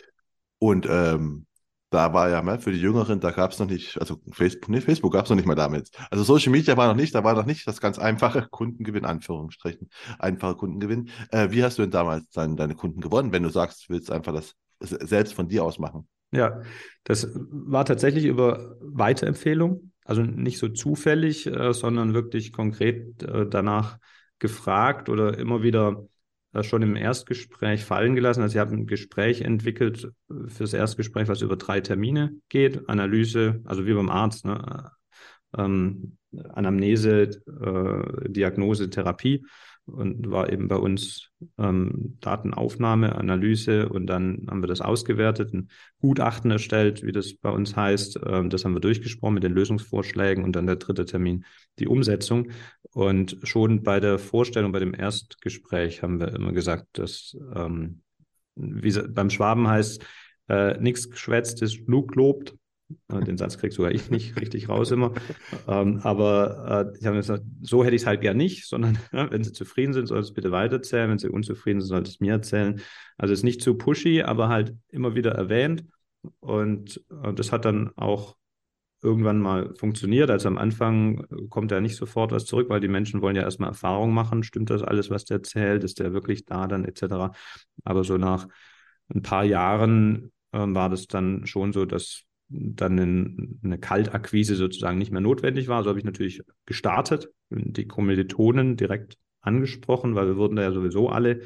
Und ähm, da war ja mal für die Jüngeren, da gab es noch nicht, also Facebook, nee, Facebook gab es noch nicht mal damit. Also Social Media war noch nicht, da war noch nicht das ganz einfache Kundengewinn, Anführungsstrichen, einfache Kundengewinn. Äh, wie hast du denn damals dann deine Kunden gewonnen, wenn du sagst, du willst einfach das selbst von dir aus machen? Ja, das war tatsächlich über Weiterempfehlung, also nicht so zufällig, äh, sondern wirklich konkret äh, danach gefragt oder immer wieder äh, schon im Erstgespräch fallen gelassen. Also ich habe ein Gespräch entwickelt äh, fürs Erstgespräch, was über drei Termine geht. Analyse, also wie beim Arzt, ne? Ähm, Anamnese, äh, Diagnose, Therapie und war eben bei uns ähm, Datenaufnahme, Analyse und dann haben wir das ausgewertet, ein Gutachten erstellt, wie das bei uns heißt. Ähm, das haben wir durchgesprochen mit den Lösungsvorschlägen und dann der dritte Termin, die Umsetzung. Und schon bei der Vorstellung, bei dem Erstgespräch haben wir immer gesagt, dass ähm, wie beim Schwaben heißt, äh, nichts geschwätzt ist, genug gelobt. Den Satz krieg sogar ich nicht richtig raus immer. Ähm, aber äh, ich habe gesagt, so hätte ich es halt gern nicht, sondern ja, wenn Sie zufrieden sind, soll es bitte weitererzählen. Wenn Sie unzufrieden sind, soll es mir erzählen. Also es ist nicht zu pushy, aber halt immer wieder erwähnt. Und äh, das hat dann auch irgendwann mal funktioniert. Also am Anfang kommt ja nicht sofort was zurück, weil die Menschen wollen ja erstmal Erfahrung machen. Stimmt das alles, was der erzählt? Ist der wirklich da dann etc.? Aber so nach ein paar Jahren äh, war das dann schon so, dass dann eine Kaltakquise sozusagen nicht mehr notwendig war. So habe ich natürlich gestartet, die Kommilitonen direkt angesprochen, weil wir wurden da ja sowieso alle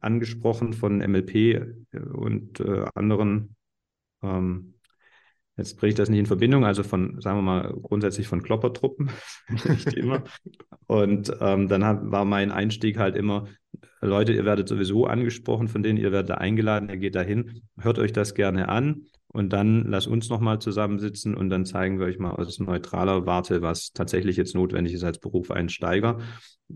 angesprochen von MLP und äh, anderen. Ähm, jetzt bringe ich das nicht in Verbindung, also von, sagen wir mal, grundsätzlich von Kloppertruppen, nicht immer. Und ähm, dann hat, war mein Einstieg halt immer, Leute, ihr werdet sowieso angesprochen von denen, ihr werdet eingeladen, ihr geht dahin, hört euch das gerne an und dann lass uns nochmal zusammensitzen und dann zeigen wir euch mal aus neutraler Warte, was tatsächlich jetzt notwendig ist als Berufseinsteiger.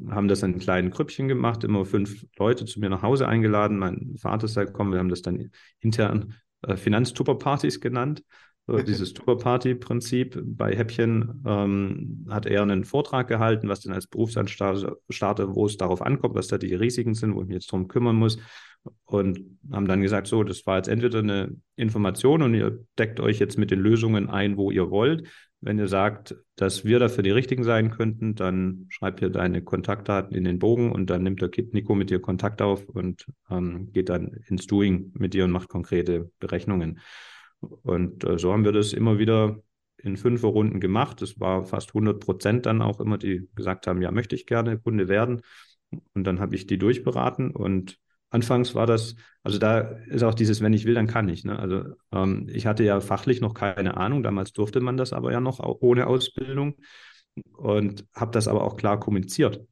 Haben das in kleinen Krüppchen gemacht, immer fünf Leute zu mir nach Hause eingeladen. Mein Vater ist halt gekommen, wir haben das dann intern äh, Finanztupperpartys genannt. So, dieses Tupperparty-Prinzip bei Häppchen ähm, hat er einen Vortrag gehalten, was denn als Berufsanstarter, wo es darauf ankommt, was da die Risiken sind, wo ich mich jetzt drum kümmern muss und haben dann gesagt, so, das war jetzt entweder eine Information und ihr deckt euch jetzt mit den Lösungen ein, wo ihr wollt. Wenn ihr sagt, dass wir dafür die Richtigen sein könnten, dann schreib hier deine Kontaktdaten in den Bogen und dann nimmt der Kit Nico mit dir Kontakt auf und ähm, geht dann ins Doing mit dir und macht konkrete Berechnungen. Und äh, so haben wir das immer wieder in fünf Runden gemacht. Das war fast 100 Prozent dann auch immer, die gesagt haben, ja, möchte ich gerne Kunde werden. Und dann habe ich die durchberaten und Anfangs war das, also da ist auch dieses, wenn ich will, dann kann ich. Ne? Also ähm, ich hatte ja fachlich noch keine Ahnung, damals durfte man das aber ja noch ohne Ausbildung und habe das aber auch klar kommuniziert.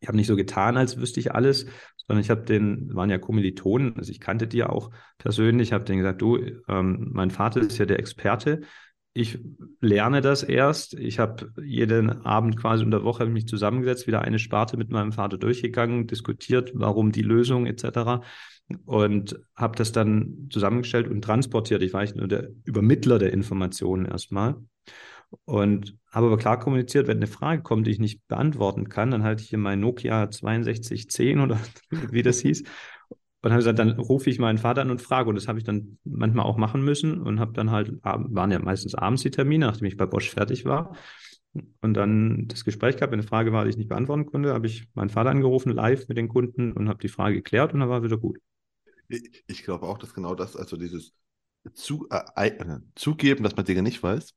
Ich habe nicht so getan, als wüsste ich alles, sondern ich habe den, waren ja Kommilitonen, also ich kannte die ja auch persönlich, habe denen gesagt, du, ähm, mein Vater ist ja der Experte, ich lerne das erst. Ich habe jeden Abend quasi unter Woche mich zusammengesetzt, wieder eine Sparte mit meinem Vater durchgegangen, diskutiert, warum die Lösung etc. Und habe das dann zusammengestellt und transportiert. Ich war eigentlich nur der Übermittler der Informationen erstmal. Und habe aber klar kommuniziert, wenn eine Frage kommt, die ich nicht beantworten kann, dann halte ich hier mein Nokia 6210 oder wie das hieß und habe gesagt, dann rufe ich meinen Vater an und frage. Und das habe ich dann manchmal auch machen müssen und habe dann halt, waren ja meistens abends die Termine, nachdem ich bei Bosch fertig war. Und dann das Gespräch gehabt, wenn eine Frage war, die ich nicht beantworten konnte, habe ich meinen Vater angerufen, live mit den Kunden und habe die Frage geklärt und dann war wieder gut. Ich, ich glaube auch, dass genau das, also dieses zu, äh, äh, Zugeben, dass man Dinge nicht weiß,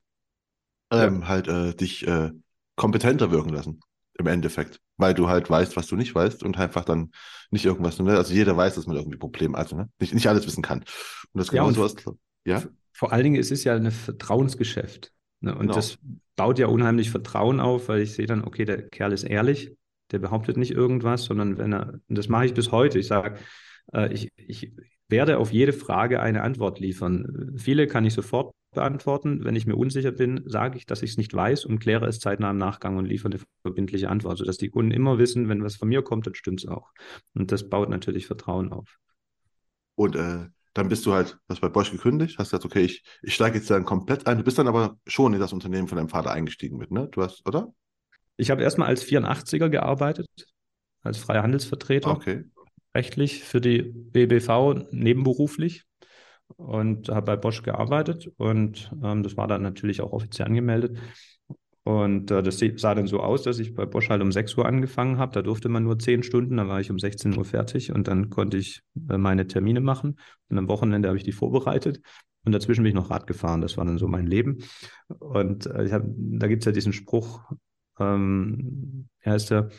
ähm, ja. halt äh, dich äh, kompetenter wirken lassen im Endeffekt, weil du halt weißt, was du nicht weißt und einfach dann nicht irgendwas, ne? also jeder weiß, dass man irgendwie Probleme, also ne? nicht, nicht alles wissen kann. Und das ja, genau und sowas, ja. Vor allen Dingen, es ist ja ein Vertrauensgeschäft. Ne? Und Genau. das baut ja unheimlich Vertrauen auf, weil ich sehe dann, okay, der Kerl ist ehrlich, der behauptet nicht irgendwas, sondern wenn er, und das mache ich bis heute, ich sage, äh, ich, ich werde auf jede Frage eine Antwort liefern. Viele kann ich sofort beantworten. Wenn ich mir unsicher bin, sage ich, dass ich es nicht weiß und kläre es zeitnah im Nachgang und liefere eine verbindliche Antwort, sodass die Kunden immer wissen, wenn was von mir kommt, dann stimmt es auch. Und das baut natürlich Vertrauen auf. Und äh, dann bist du halt, hast bei Bosch gekündigt, hast gesagt, okay, ich, ich steige jetzt dann komplett ein. Du bist dann aber schon in das Unternehmen von deinem Vater eingestiegen mit, ne? Du hast, oder? Ich habe erstmal als 84er gearbeitet, als freier Handelsvertreter. Okay. Rechtlich für die BBV nebenberuflich und habe bei Bosch gearbeitet und ähm, das war dann natürlich auch offiziell angemeldet. Und äh, das sah dann so aus, dass ich bei Bosch halt um 6 Uhr angefangen habe. Da durfte man nur 10 Stunden, da war ich um 16 Uhr fertig und dann konnte ich äh, meine Termine machen. Und am Wochenende habe ich die vorbereitet. Und dazwischen bin ich noch Rad gefahren. Das war dann so mein Leben. Und äh, hab, da gibt es ja diesen Spruch, ähm, wie heißt der?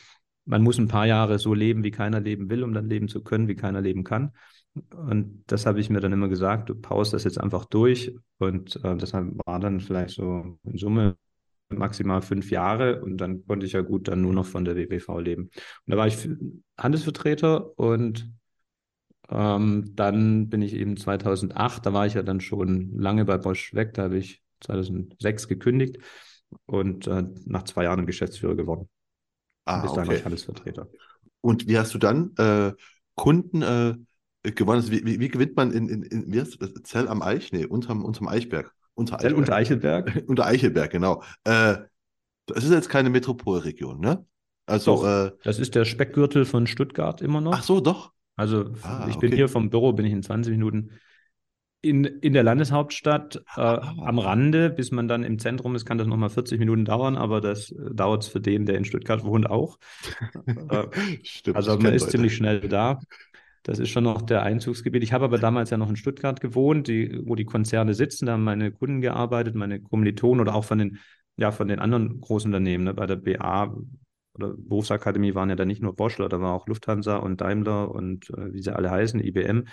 Man muss ein paar Jahre so leben, wie keiner leben will, um dann leben zu können, wie keiner leben kann. Und das habe ich mir dann immer gesagt, du paust das jetzt einfach durch. Und äh, deshalb war dann vielleicht so in Summe maximal fünf Jahre und dann konnte ich ja gut dann nur noch von der WBV leben. Und da war ich Handelsvertreter und ähm, dann bin ich eben 2008, da war ich ja dann schon lange bei Bosch weg, da habe ich 2006 gekündigt und äh, nach zwei Jahren Geschäftsführer geworden. Ah, bis okay. dann war ich Handelsvertreter. Und wie hast du dann äh, Kunden äh, gewonnen? Also wie, wie, wie, gewinnt man in, in, in wie heißt das? Zell am Eich? Nee, unterm, unterm Eichberg. Unter Zell unter Eichelberg? unter Eichelberg, genau. Äh, das ist jetzt keine Metropolregion, ne? Also, doch, äh, das ist der Speckgürtel von Stuttgart immer noch. Ach so, doch. Also ah, ich bin okay. hier vom Büro, bin ich in 20 Minuten in, in der Landeshauptstadt äh, ah. am Rande, bis man dann im Zentrum ist, kann das nochmal 40 Minuten dauern, aber das äh, dauert es für den, der in Stuttgart wohnt, auch. äh, Stimmt, also man ist Leute. ziemlich schnell da. Das ist schon noch der Einzugsgebiet. Ich habe aber damals ja noch in Stuttgart gewohnt, die, wo die Konzerne sitzen. Da haben meine Kunden gearbeitet, meine Kommilitonen oder auch von den, ja, von den anderen Großunternehmen. Ne? Bei der BA oder Berufsakademie waren ja da nicht nur Boschler, da war auch Lufthansa und Daimler und äh, wie sie alle heißen, IBM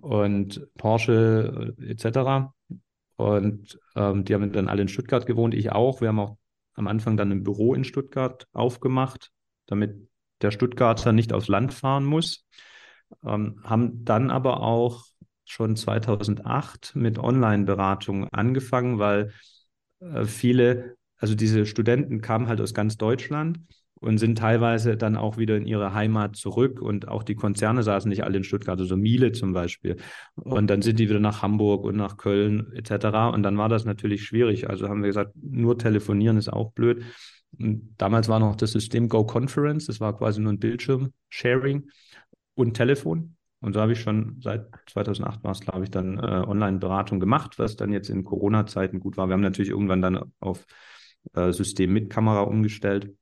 und Porsche äh, etc. Und ähm, die haben dann alle in Stuttgart gewohnt, ich auch. Wir haben auch am Anfang dann ein Büro in Stuttgart aufgemacht, damit der Stuttgarter nicht aufs Land fahren muss. Ähm, haben dann aber auch schon 2008 mit Online-Beratung angefangen, weil äh, viele, also diese Studenten kamen halt aus ganz Deutschland und sind teilweise dann auch wieder in ihre Heimat zurück und auch die Konzerne saßen nicht alle in Stuttgart, also Miele zum Beispiel. Und dann sind die wieder nach Hamburg und nach Köln etc. Und dann war das natürlich schwierig. Also haben wir gesagt, nur telefonieren ist auch blöd. Und damals war noch das System Go Conference, das war quasi nur ein Bildschirm-Sharing und Telefon. Und so habe ich schon seit 2008 war es, glaube ich, dann äh, Online-Beratung gemacht, was dann jetzt in Corona-Zeiten gut war. Wir haben natürlich irgendwann dann auf äh, System mit Kamera umgestellt.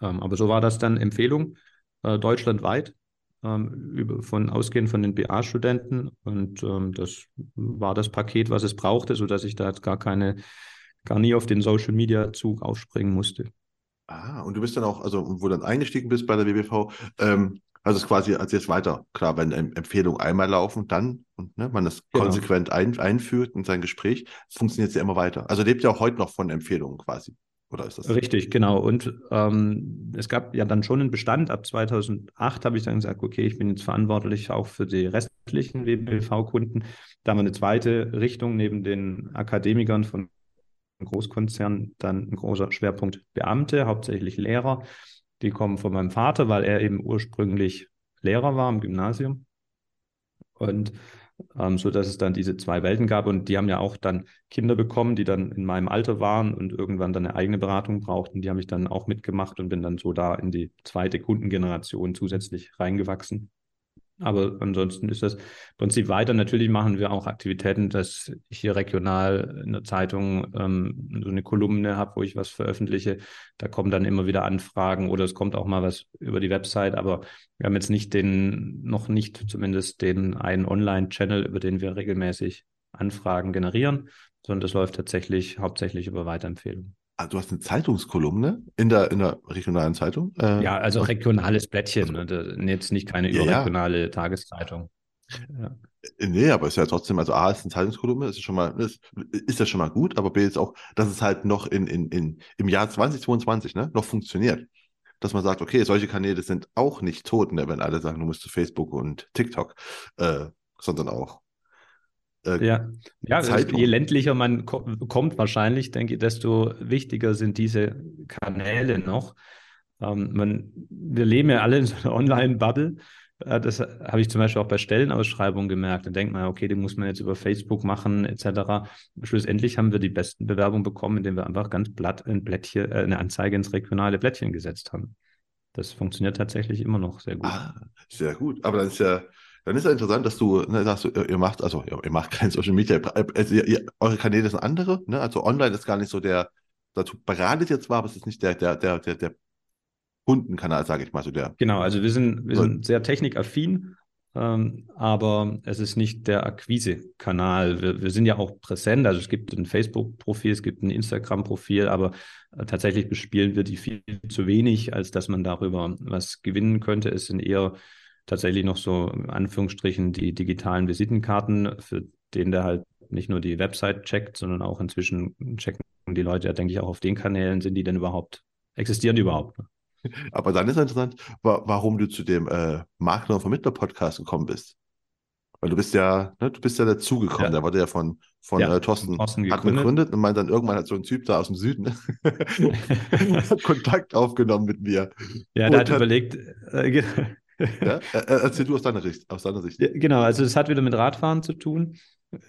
Ähm, aber so war das dann Empfehlung äh, deutschlandweit ähm, über, von ausgehend von den BA-Studenten. Und ähm, das war das Paket, was es brauchte, sodass ich da jetzt gar keine, gar nie auf den Social-Media-Zug aufspringen musste. Ah, und du bist dann auch, also wo du dann eingestiegen bist bei der WBV, ähm, also es ist quasi als jetzt weiter. Klar, wenn Empfehlungen einmal laufen, dann und ne, man das genau. konsequent ein, einführt in sein Gespräch, funktioniert es ja immer weiter. Also lebt ja auch heute noch von Empfehlungen quasi. Oder ist das? Richtig, genau. Und ähm, es gab ja dann schon einen Bestand. Ab 2008 habe ich dann gesagt, okay, ich bin jetzt verantwortlich auch für die restlichen WBV-Kunden. Da haben wir eine zweite Richtung neben den Akademikern von Großkonzernen, dann ein großer Schwerpunkt Beamte, hauptsächlich Lehrer. Die kommen von meinem Vater, weil er eben ursprünglich Lehrer war im Gymnasium. Und ähm, so dass es dann diese zwei Welten gab. Und die haben ja auch dann Kinder bekommen, die dann in meinem Alter waren und irgendwann dann eine eigene Beratung brauchten. Die habe ich dann auch mitgemacht und bin dann so da in die zweite Kundengeneration zusätzlich reingewachsen. Aber ansonsten ist das Prinzip weiter. Natürlich machen wir auch Aktivitäten, dass ich hier regional in der Zeitung ähm, so eine Kolumne habe, wo ich was veröffentliche. Da kommen dann immer wieder Anfragen oder es kommt auch mal was über die Website. Aber wir haben jetzt nicht den, noch nicht zumindest den einen Online-Channel, über den wir regelmäßig Anfragen generieren, sondern das läuft tatsächlich hauptsächlich über Weiterempfehlungen. Ah, du hast eine Zeitungskolumne in der, in der regionalen Zeitung? Äh, ja, also regionales Blättchen, also, ne? jetzt nicht keine ja, überregionale ja. Tageszeitung. Ja. Nee, aber es ist ja trotzdem, also A ist eine Zeitungskolumne, ist schon mal, ist, ist ja schon mal gut, aber B ist auch, dass es halt noch in, in, in, im Jahr 2022 ne, noch funktioniert. Dass man sagt, okay, solche Kanäle sind auch nicht tot, ne, wenn alle sagen, du musst zu Facebook und TikTok, äh, sondern auch äh, ja, ja je ländlicher man ko kommt wahrscheinlich, denke ich, desto wichtiger sind diese Kanäle noch. Ähm, man, wir leben ja alle in so einer Online-Bubble. Äh, das habe ich zum Beispiel auch bei Stellenausschreibungen gemerkt. Da denkt man, okay, die muss man jetzt über Facebook machen, etc. Schlussendlich haben wir die besten Bewerbungen bekommen, indem wir einfach ganz blatt ein Blättchen, äh, eine Anzeige ins regionale Blättchen gesetzt haben. Das funktioniert tatsächlich immer noch sehr gut. Ah, sehr gut. Aber dann ist ja, dann ist ja interessant, dass du, ne, sagst, ihr macht, also ihr macht kein Social Media, also ihr, ihr, eure Kanäle sind andere, ne? Also online ist gar nicht so der, dazu beratet jetzt war, aber es ist nicht der, der, der, der, der Kundenkanal, sage ich mal so der. Genau, also wir sind, wir sind sehr technikaffin, ähm, aber es ist nicht der Akquise-Kanal. Wir, wir, sind ja auch präsent, also es gibt ein Facebook-Profil, es gibt ein Instagram-Profil, aber äh, tatsächlich bespielen wir die viel zu wenig, als dass man darüber was gewinnen könnte. Es sind eher tatsächlich noch so, in Anführungsstrichen, die digitalen Visitenkarten, für den der halt nicht nur die Website checkt, sondern auch inzwischen checken die Leute ja, denke ich, auch auf den Kanälen, sind die denn überhaupt, existieren die überhaupt? Aber dann ist interessant, warum du zu dem äh, Makler- und Vermittler-Podcast gekommen bist. Weil du bist ja, ne, du bist ja dazugekommen. Ja. Der wurde ja von, von ja, äh, Thorsten, Thorsten gegründet. gegründet und meint dann irgendwann hat so ein Typ da aus dem Süden ne? hat Kontakt aufgenommen mit mir. Ja, der hat, hat überlegt. Äh, ja? Erzähl du aus deiner Sicht. Aus deiner Sicht. Genau, also es hat wieder mit Radfahren zu tun.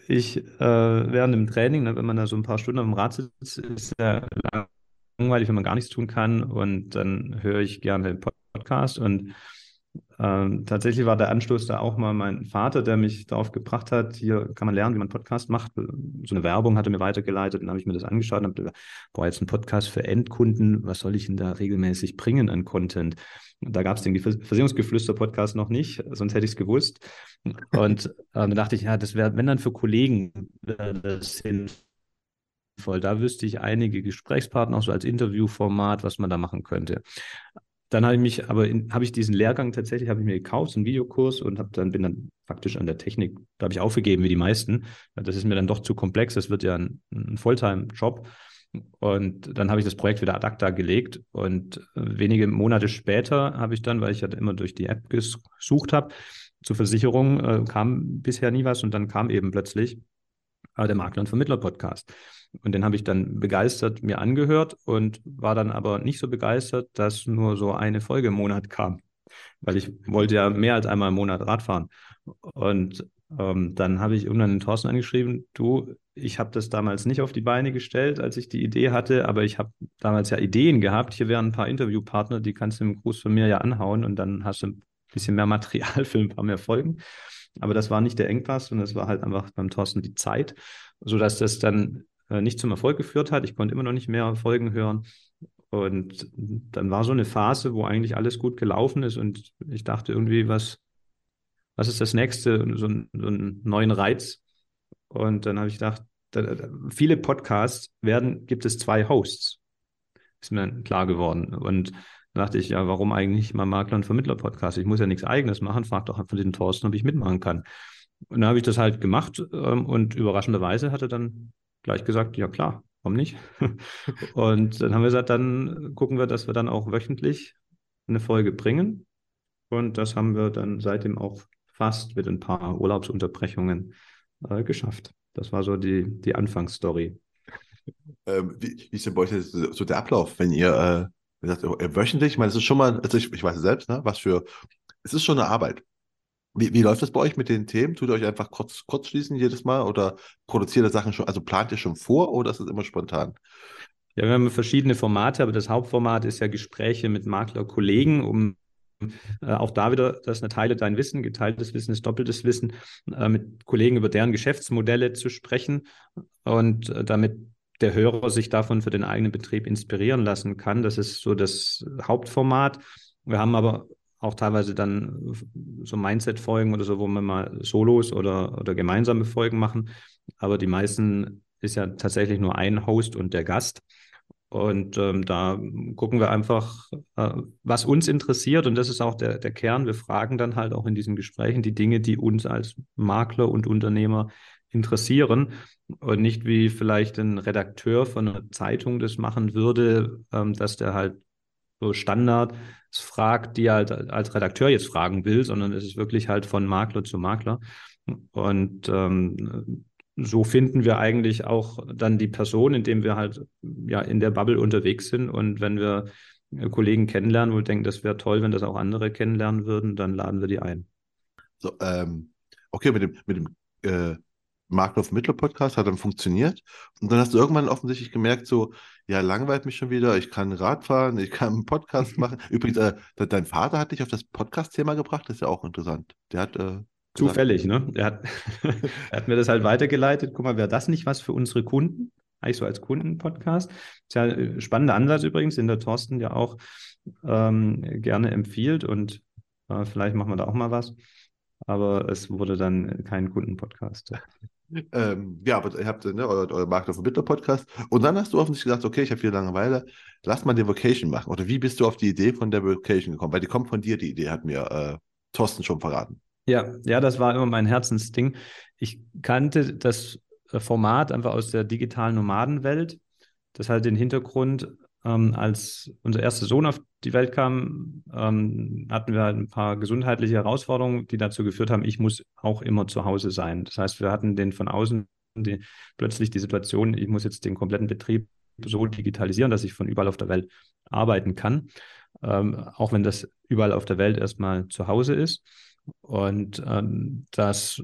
Ich, äh, während dem Training, ne, wenn man da so ein paar Stunden auf dem Rad sitzt, ist ja langweilig, wenn man gar nichts tun kann. Und dann höre ich gerne den Podcast. Und ähm, tatsächlich war der Anstoß da auch mal mein Vater, der mich darauf gebracht hat, hier kann man lernen, wie man Podcast macht. So eine Werbung hatte mir weitergeleitet, dann habe ich mir das angeschaut und habe gedacht, boah, jetzt ein Podcast für Endkunden, was soll ich denn da regelmäßig bringen an Content? Da gab es den Versicherungsgeflüster-Podcast noch nicht, sonst hätte ich es gewusst. Und äh, dann dachte ich, ja, das wäre, wenn dann für Kollegen, das sinnvoll voll. Da wüsste ich einige Gesprächspartner auch so als Interviewformat, was man da machen könnte. Dann habe ich mich, aber habe ich diesen Lehrgang tatsächlich, habe ich mir gekauft, so einen Videokurs und habe dann, bin dann faktisch an der Technik, da habe ich aufgegeben, wie die meisten. Das ist mir dann doch zu komplex. Das wird ja ein, ein Fulltime-Job. Und dann habe ich das Projekt wieder ad acta gelegt. Und wenige Monate später habe ich dann, weil ich ja immer durch die App gesucht habe, zur Versicherung äh, kam bisher nie was und dann kam eben plötzlich äh, der Makler- und Vermittler-Podcast. Und den habe ich dann begeistert mir angehört und war dann aber nicht so begeistert, dass nur so eine Folge im Monat kam, weil ich wollte ja mehr als einmal im Monat Radfahren. Und ähm, dann habe ich irgendwann den Thorsten angeschrieben, du, ich habe das damals nicht auf die Beine gestellt, als ich die Idee hatte, aber ich habe damals ja Ideen gehabt. Hier wären ein paar Interviewpartner, die kannst du im Gruß von mir ja anhauen und dann hast du ein bisschen mehr Material für ein paar mehr Folgen. Aber das war nicht der Engpass und das war halt einfach beim Thorsten die Zeit, sodass das dann äh, nicht zum Erfolg geführt hat. Ich konnte immer noch nicht mehr Folgen hören. Und dann war so eine Phase, wo eigentlich alles gut gelaufen ist und ich dachte irgendwie, was, was ist das nächste, so, so einen neuen Reiz. Und dann habe ich gedacht, da, da, viele Podcasts werden, gibt es zwei Hosts. Ist mir klar geworden. Und dann dachte ich, ja, warum eigentlich mal Makler- und Vermittler-Podcast? Ich muss ja nichts Eigenes machen, frag doch einfach den Thorsten, ob ich mitmachen kann. Und dann habe ich das halt gemacht ähm, und überraschenderweise hat er dann gleich gesagt, ja klar, warum nicht? und dann haben wir gesagt, dann gucken wir, dass wir dann auch wöchentlich eine Folge bringen. Und das haben wir dann seitdem auch fast mit ein paar Urlaubsunterbrechungen äh, geschafft. Das war so die, die Anfangsstory. Ähm, wie, wie, ist denn bei euch so der Ablauf, wenn ihr, äh, sagt, wöchentlich, ich meine, es ist schon mal, also ich, ich weiß selbst, ne, was für, es ist schon eine Arbeit. Wie, wie läuft das bei euch mit den Themen? Tut ihr euch einfach kurz, kurz schließen jedes Mal oder produziert ihr Sachen schon, also plant ihr schon vor oder ist es immer spontan? Ja, wir haben verschiedene Formate, aber das Hauptformat ist ja Gespräche mit Maklerkollegen, um äh, auch da wieder, dass eine Teile dein Wissen, geteiltes Wissen ist doppeltes Wissen, äh, mit Kollegen über deren Geschäftsmodelle zu sprechen und äh, damit der Hörer sich davon für den eigenen Betrieb inspirieren lassen kann. Das ist so das Hauptformat. Wir haben aber auch teilweise dann so Mindset-Folgen oder so, wo wir mal Solos oder, oder gemeinsame Folgen machen. Aber die meisten ist ja tatsächlich nur ein Host und der Gast. Und ähm, da gucken wir einfach, äh, was uns interessiert. Und das ist auch der, der Kern. Wir fragen dann halt auch in diesen Gesprächen die Dinge, die uns als Makler und Unternehmer interessieren. Und nicht wie vielleicht ein Redakteur von einer Zeitung das machen würde, ähm, dass der halt so Standard fragt, die er halt als Redakteur jetzt fragen will, sondern es ist wirklich halt von Makler zu Makler. Und ähm, so finden wir eigentlich auch dann die Person, indem wir halt ja in der Bubble unterwegs sind. Und wenn wir äh, Kollegen kennenlernen, wo wir denken, das wäre toll, wenn das auch andere kennenlernen würden, dann laden wir die ein. So, ähm, okay, mit dem, mit dem äh, Marktlauf Mittler Podcast hat dann funktioniert. Und dann hast du irgendwann offensichtlich gemerkt, so, ja, langweilt mich schon wieder, ich kann Rad fahren, ich kann einen Podcast machen. Übrigens, äh, dein Vater hat dich auf das Podcast-Thema gebracht, das ist ja auch interessant. Der hat. Äh, Zufällig, ne? Er hat, er hat mir das halt weitergeleitet. Guck mal, wäre das nicht was für unsere Kunden? Eigentlich so als Kundenpodcast. Ist ja ein spannender Ansatz übrigens, den der Thorsten ja auch ähm, gerne empfiehlt und äh, vielleicht machen wir da auch mal was. Aber es wurde dann kein Kundenpodcast. Ähm, ja, aber ihr habt ne, euer, euer Markt auf dem Podcast. Und dann hast du offensichtlich gesagt, okay, ich habe viel Langeweile, lass mal die Vocation machen. Oder wie bist du auf die Idee von der Vocation gekommen? Weil die kommt von dir, die Idee hat mir äh, Thorsten schon verraten. Ja, ja, das war immer mein Herzensding. Ich kannte das Format einfach aus der digitalen Nomadenwelt. Das hat den Hintergrund, ähm, als unser erster Sohn auf die Welt kam, ähm, hatten wir ein paar gesundheitliche Herausforderungen, die dazu geführt haben, ich muss auch immer zu Hause sein. Das heißt, wir hatten den von außen die, plötzlich die Situation, ich muss jetzt den kompletten Betrieb so digitalisieren, dass ich von überall auf der Welt arbeiten kann, ähm, auch wenn das überall auf der Welt erstmal zu Hause ist. Und ähm, das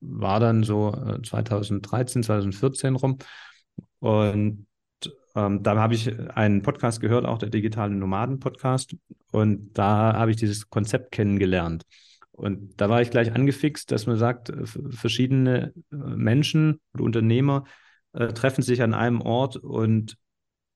war dann so 2013, äh, 2014 rum. Und ähm, da habe ich einen Podcast gehört, auch der digitale Nomaden-Podcast. Und da habe ich dieses Konzept kennengelernt. Und da war ich gleich angefixt, dass man sagt, äh, verschiedene äh, Menschen oder Unternehmer äh, treffen sich an einem Ort und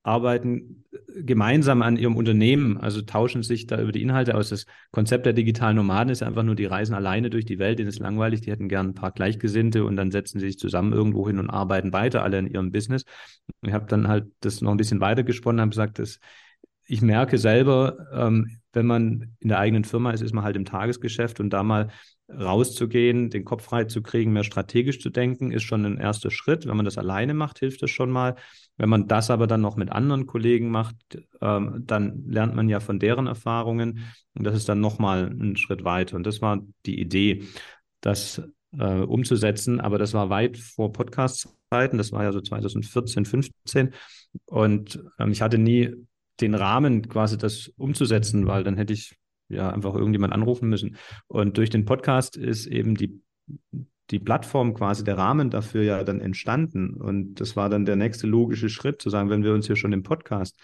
arbeiten gemeinsam an ihrem Unternehmen, also tauschen sich da über die Inhalte aus. Das Konzept der digitalen Nomaden ist einfach nur, die reisen alleine durch die Welt, denen ist langweilig, die hätten gern ein paar Gleichgesinnte und dann setzen sie sich zusammen irgendwo hin und arbeiten weiter, alle in ihrem Business. Ich habe dann halt das noch ein bisschen weiter gesponnen, habe gesagt, dass ich merke selber, ähm, wenn man in der eigenen Firma ist, ist man halt im Tagesgeschäft und da mal rauszugehen, den Kopf frei zu kriegen, mehr strategisch zu denken, ist schon ein erster Schritt. Wenn man das alleine macht, hilft das schon mal. Wenn man das aber dann noch mit anderen Kollegen macht, ähm, dann lernt man ja von deren Erfahrungen und das ist dann nochmal ein Schritt weiter. Und das war die Idee, das äh, umzusetzen, aber das war weit vor Podcast-Zeiten, das war ja so 2014, 15 und ähm, ich hatte nie den Rahmen quasi das umzusetzen, weil dann hätte ich ja einfach irgendjemand anrufen müssen. Und durch den Podcast ist eben die, die Plattform quasi der Rahmen dafür ja dann entstanden. Und das war dann der nächste logische Schritt, zu sagen, wenn wir uns hier schon im Podcast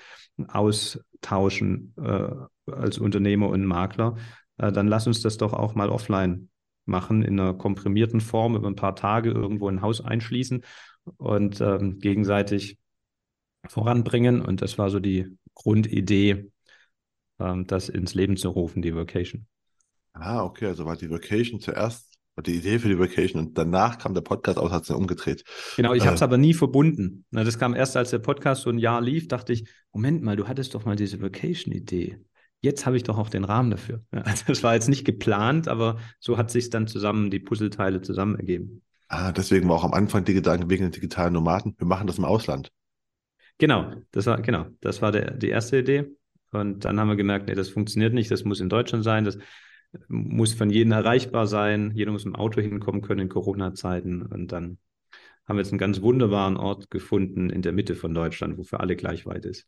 austauschen äh, als Unternehmer und Makler, äh, dann lass uns das doch auch mal offline machen, in einer komprimierten Form über ein paar Tage irgendwo ein Haus einschließen und ähm, gegenseitig voranbringen. Und das war so die Grundidee, ähm, das ins Leben zu rufen, die Vacation. Ah, okay, also war die Vacation zuerst, war die Idee für die Vacation und danach kam der Podcast aus, hat es ja umgedreht. Genau, ich äh, habe es aber nie verbunden. Das kam erst, als der Podcast so ein Jahr lief, dachte ich, Moment mal, du hattest doch mal diese Vacation-Idee. Jetzt habe ich doch auch den Rahmen dafür. Ja, also das war jetzt nicht geplant, aber so hat sich dann zusammen, die Puzzleteile zusammen ergeben. Ah, deswegen war auch am Anfang die Gedanken wegen den digitalen Nomaden. Wir machen das im Ausland. Genau, das war, genau, das war der, die erste Idee. Und dann haben wir gemerkt, nee, das funktioniert nicht, das muss in Deutschland sein, das muss von jedem erreichbar sein, jeder muss im Auto hinkommen können in Corona-Zeiten. Und dann haben wir jetzt einen ganz wunderbaren Ort gefunden in der Mitte von Deutschland, wo für alle gleich weit ist.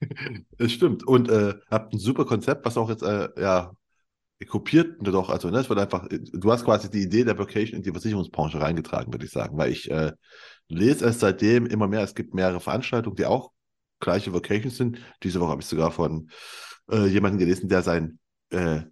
Es stimmt. Und äh, habt ein super Konzept, was auch jetzt äh, ja kopiert doch, also ne, es wird einfach, du hast quasi die Idee der Vocation in die Versicherungsbranche reingetragen, würde ich sagen, weil ich äh, lese es seitdem immer mehr, es gibt mehrere Veranstaltungen, die auch gleiche Vocations sind. Diese Woche habe ich sogar von äh, jemandem gelesen, der seinen äh,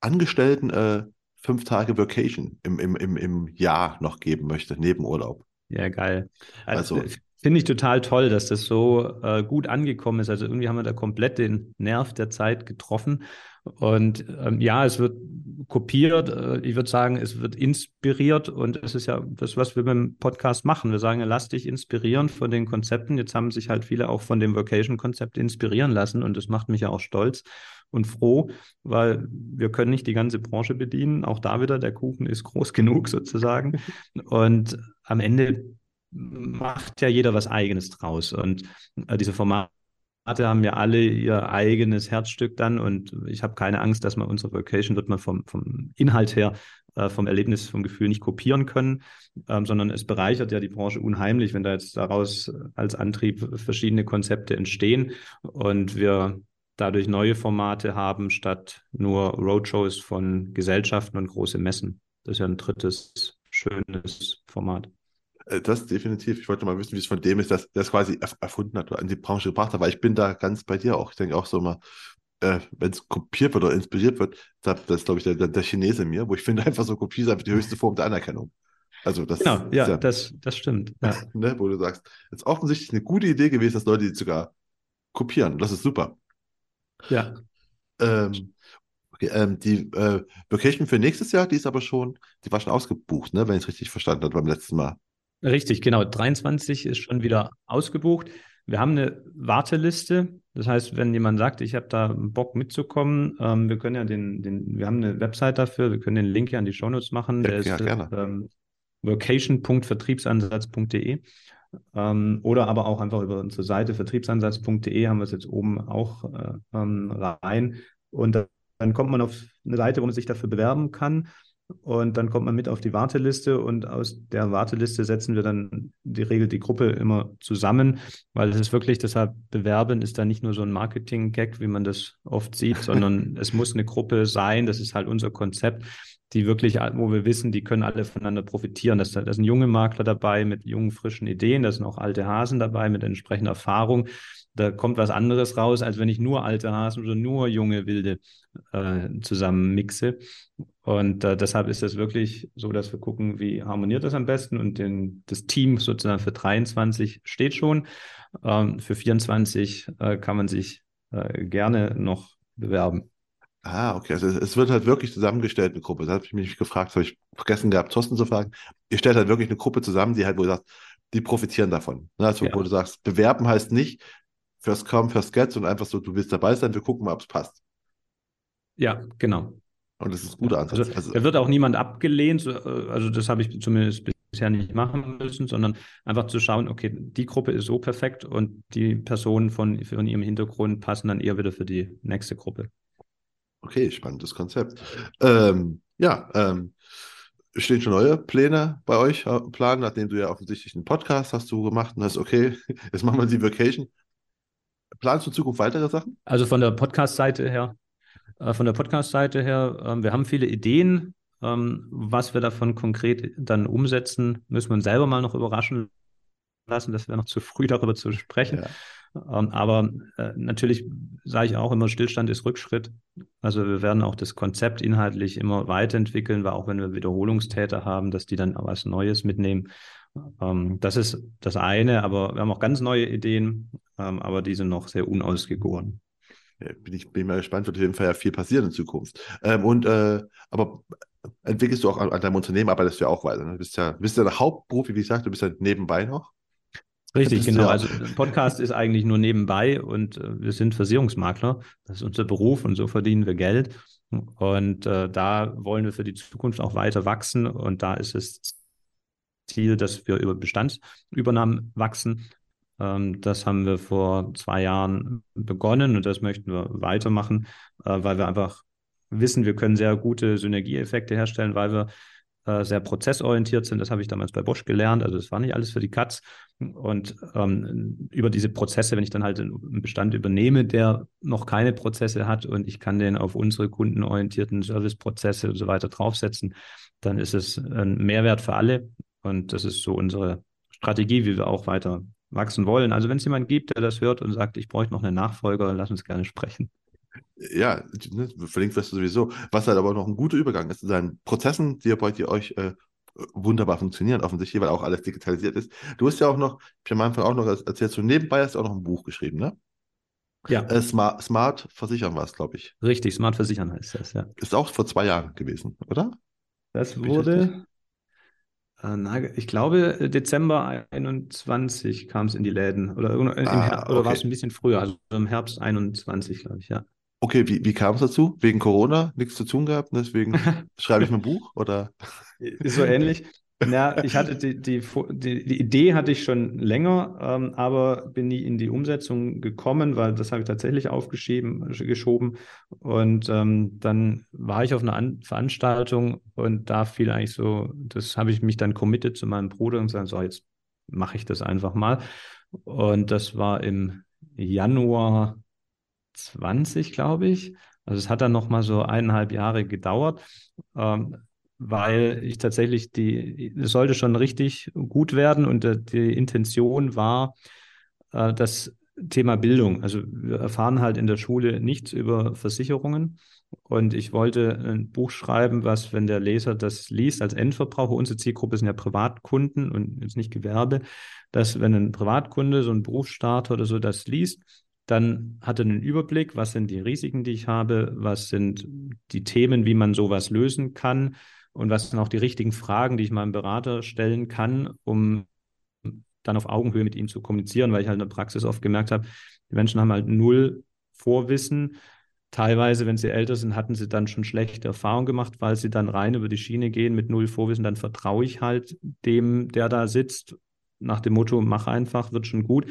Angestellten äh, fünf Tage Vacation im, im, im, im Jahr noch geben möchte, neben Urlaub. Ja, geil. Also, also Finde ich total toll, dass das so äh, gut angekommen ist. Also irgendwie haben wir da komplett den Nerv der Zeit getroffen. Und ähm, ja, es wird kopiert. Äh, ich würde sagen, es wird inspiriert. Und es ist ja das, was wir mit dem Podcast machen. Wir sagen, lass dich inspirieren von den Konzepten. Jetzt haben sich halt viele auch von dem Vocation-Konzept inspirieren lassen. Und das macht mich ja auch stolz und froh, weil wir können nicht die ganze Branche bedienen. Auch da wieder, der Kuchen ist groß genug sozusagen. Und am Ende macht ja jeder was Eigenes draus. Und äh, diese Formate haben ja alle ihr eigenes Herzstück dann und ich habe keine Angst, dass man unsere Vocation wird man vom, vom Inhalt her, äh, vom Erlebnis, vom Gefühl nicht kopieren können, ähm, sondern es bereichert ja die Branche unheimlich, wenn da jetzt daraus als Antrieb verschiedene Konzepte entstehen und wir dadurch neue Formate haben, statt nur Roadshows von Gesellschaften und große Messen. Das ist ja ein drittes schönes Format. Äh, das definitiv. Ich wollte mal wissen, wie es von dem ist, dass der es quasi erfunden hat oder in die Branche gebracht hat, weil ich bin da ganz bei dir auch. Ich denke auch so mal, äh, wenn es kopiert wird oder inspiriert wird, das ist, glaube ich, der, der Chinese mir, wo ich finde, einfach so Kopie ist einfach die höchste Form der Anerkennung. Also das genau, ja, ja, das, das stimmt. Ja. ne, wo du sagst, es ist offensichtlich eine gute Idee gewesen, dass Leute die sogar kopieren. Das ist super. Ja. Ähm, okay, ähm, die äh, Vacation für nächstes Jahr, die ist aber schon, die war schon ausgebucht, ne, wenn ich es richtig verstanden habe beim letzten Mal. Richtig, genau. 23 ist schon wieder ausgebucht. Wir haben eine Warteliste. Das heißt, wenn jemand sagt, ich habe da Bock mitzukommen, ähm, wir können ja den, den, wir haben eine Website dafür, wir können den Link ja an die Shownotes machen. Ja, Der ja, ist gerne. Ähm, vocation.vertriebsansatz.de ähm, oder aber auch einfach über unsere Seite vertriebsansatz.de haben wir es jetzt oben auch äh, ähm, rein. Und dann kommt man auf eine Seite, wo man sich dafür bewerben kann. Und dann kommt man mit auf die Warteliste und aus der Warteliste setzen wir dann die Regel die Gruppe immer zusammen, weil es ist wirklich, deshalb bewerben ist da nicht nur so ein Marketing-Gag, wie man das oft sieht, sondern es muss eine Gruppe sein, das ist halt unser Konzept, die wirklich, wo wir wissen, die können alle voneinander profitieren. Da sind junge Makler dabei mit jungen, frischen Ideen, da sind auch alte Hasen dabei mit entsprechender Erfahrung. Da kommt was anderes raus, als wenn ich nur alte Hasen oder nur junge Wilde äh, zusammen mixe. Und äh, deshalb ist es wirklich so, dass wir gucken, wie harmoniert das am besten. Und den, das Team sozusagen für 23 steht schon. Ähm, für 24 äh, kann man sich äh, gerne noch bewerben. Ah, okay. Also es wird halt wirklich zusammengestellt, eine Gruppe. Das habe ich mich gefragt, habe ich vergessen gehabt, Thorsten zu fragen. Ihr stellt halt wirklich eine Gruppe zusammen, die halt, wo du sagst, die profitieren davon. Ne? Also, ja. wo du sagst, bewerben heißt nicht, first come, first get, sondern einfach so, du willst dabei sein, wir gucken mal, ob es passt. Ja, genau. Und das ist ein guter Ansatz. Also, also, da wird auch niemand abgelehnt, äh, also das habe ich zumindest bisher nicht machen müssen, sondern einfach zu schauen, okay, die Gruppe ist so perfekt und die Personen von, von ihrem Hintergrund passen dann eher wieder für die nächste Gruppe. Okay, spannendes Konzept. Ähm, ja, ähm, stehen schon neue Pläne bei euch im Plan, nachdem du ja offensichtlich einen Podcast hast du gemacht und hast, okay, jetzt machen wir die Vacation. Planst du in Zukunft weitere Sachen? Also von der Podcast-Seite her, äh, von der Podcast-Seite her, äh, wir haben viele Ideen. Ähm, was wir davon konkret dann umsetzen, müssen wir uns selber mal noch überraschen lassen. Das wäre noch zu früh, darüber zu sprechen. Ja. Ähm, aber äh, natürlich sage ich auch immer, Stillstand ist Rückschritt. Also wir werden auch das Konzept inhaltlich immer weiterentwickeln, weil auch wenn wir Wiederholungstäter haben, dass die dann was Neues mitnehmen. Ähm, das ist das eine, aber wir haben auch ganz neue Ideen, ähm, aber die sind noch sehr unausgegoren. Bin ich bin mal gespannt, wird auf jeden Fall ja viel passieren in Zukunft. Ähm, und äh, aber entwickelst du auch an, an, deinem Unternehmen, arbeitest du ja auch weiter. Ne? Du bist ja, bist ja der Hauptberuf, wie gesagt, du bist ja nebenbei noch. Richtig, genau. Ja. Also Podcast ist eigentlich nur nebenbei und äh, wir sind Versicherungsmakler. Das ist unser Beruf und so verdienen wir Geld. Und äh, da wollen wir für die Zukunft auch weiter wachsen. Und da ist es Ziel, dass wir über Bestandsübernahmen wachsen. Ähm, das haben wir vor zwei Jahren begonnen und das möchten wir weitermachen, äh, weil wir einfach wissen, wir können sehr gute Synergieeffekte herstellen, weil wir äh, sehr prozessorientiert sind. Das habe ich damals bei Bosch gelernt. Also es war nicht alles für die Katz. Und ähm, über diese Prozesse, wenn ich dann halt einen Bestand übernehme, der noch keine Prozesse hat und ich kann den auf unsere kundenorientierten Serviceprozesse und so weiter draufsetzen, dann ist es ein Mehrwert für alle. Und das ist so unsere Strategie, wie wir auch weiter wachsen wollen. Also wenn es jemand gibt, der das hört und sagt, ich bräuchte noch einen Nachfolger, lass uns gerne sprechen. Ja, ne, verlinkt wirst du sowieso. Was halt aber noch ein guter Übergang ist seinen Prozessen, die bei euch äh, wunderbar funktionieren, offensichtlich, weil auch alles digitalisiert ist. Du hast ja auch noch, ich habe am Anfang auch noch erzählt, so nebenbei hast du auch noch ein Buch geschrieben, ne? Ja. Äh, Smart, Smart Versichern war es, glaube ich. Richtig, Smart Versichern heißt das, ja. Ist auch vor zwei Jahren gewesen, oder? Das wurde, ich glaube, Dezember 21 kam es in die Läden. Oder, ah, oder war es ein bisschen früher, also im Herbst 21, glaube ich, ja. Okay, wie, wie kam es dazu? Wegen Corona? Nichts zu tun gehabt, deswegen schreibe ich mein Buch? Oder? Ist so ähnlich. Ja, ich hatte die, die, die, Idee hatte ich schon länger, ähm, aber bin nie in die Umsetzung gekommen, weil das habe ich tatsächlich aufgeschoben geschoben. Und ähm, dann war ich auf einer An Veranstaltung und da fiel eigentlich so, das habe ich mich dann committed zu meinem Bruder und gesagt, so jetzt mache ich das einfach mal. Und das war im Januar 20, glaube ich. Also es hat dann noch mal so eineinhalb Jahre gedauert, ähm, weil ich tatsächlich die, es sollte schon richtig gut werden und äh, die Intention war, äh, das Thema Bildung. Also wir erfahren halt in der Schule nichts über Versicherungen und ich wollte ein Buch schreiben, was, wenn der Leser das liest als Endverbraucher, unsere Zielgruppe sind ja Privatkunden und jetzt nicht Gewerbe, dass wenn ein Privatkunde, so ein Berufsstarter oder so das liest, dann hat er einen Überblick, was sind die Risiken, die ich habe, was sind die Themen, wie man sowas lösen kann und was sind auch die richtigen Fragen, die ich meinem Berater stellen kann, um dann auf Augenhöhe mit ihm zu kommunizieren, weil ich halt in der Praxis oft gemerkt habe, die Menschen haben halt null Vorwissen. Teilweise, wenn sie älter sind, hatten sie dann schon schlechte Erfahrungen gemacht, weil sie dann rein über die Schiene gehen mit null Vorwissen. Dann vertraue ich halt dem, der da sitzt, nach dem Motto, mach einfach, wird schon gut.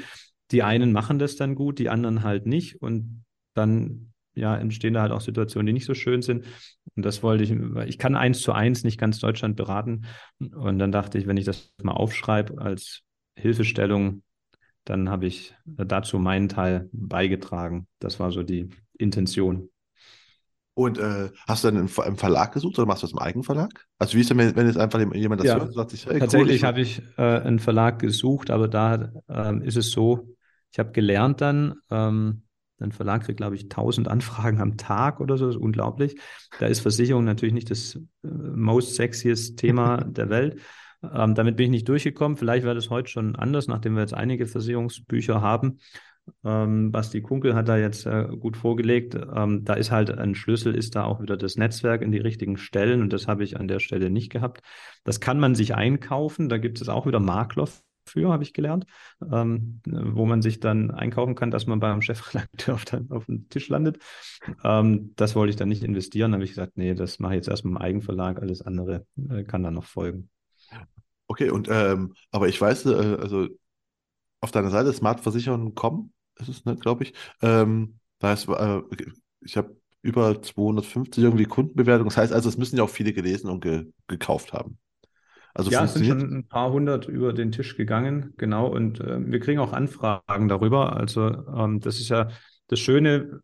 Die einen machen das dann gut, die anderen halt nicht. Und dann ja, entstehen da halt auch Situationen, die nicht so schön sind. Und das wollte ich, ich kann eins zu eins nicht ganz Deutschland beraten. Und dann dachte ich, wenn ich das mal aufschreibe als Hilfestellung, dann habe ich dazu meinen Teil beigetragen. Das war so die Intention. Und äh, hast du dann im, Verlag gesucht oder machst du das im Eigenverlag? Also wie ist denn, wenn jetzt einfach jemand das ja, hört und sagt sich, hey, Tatsächlich cool, habe ich äh, einen Verlag gesucht, aber da äh, ist es so, ich habe gelernt dann, ähm, ein Verlag kriegt, glaube ich, 1000 Anfragen am Tag oder so, das ist unglaublich. Da ist Versicherung natürlich nicht das äh, most sexiest Thema der Welt. Ähm, damit bin ich nicht durchgekommen. Vielleicht wäre das heute schon anders, nachdem wir jetzt einige Versicherungsbücher haben. Ähm, Basti Kunkel hat da jetzt äh, gut vorgelegt. Ähm, da ist halt ein Schlüssel, ist da auch wieder das Netzwerk in die richtigen Stellen und das habe ich an der Stelle nicht gehabt. Das kann man sich einkaufen. Da gibt es auch wieder Makler für, habe ich gelernt, ähm, wo man sich dann einkaufen kann, dass man beim Chefredakteur auf, auf dem Tisch landet. Ähm, das wollte ich dann nicht investieren. Da habe ich gesagt, nee, das mache ich jetzt erstmal im Eigenverlag. Alles andere äh, kann dann noch folgen. Okay, und ähm, aber ich weiß, äh, also auf deiner Seite smartversicherung.com ist es, ne, glaube ich. Ähm, da ist, äh, ich habe über 250 irgendwie Kundenbewertungen. Das heißt also, es müssen ja auch viele gelesen und ge gekauft haben. Also ja, es sind schon ein paar hundert über den Tisch gegangen, genau. Und äh, wir kriegen auch Anfragen darüber. Also ähm, das ist ja das Schöne,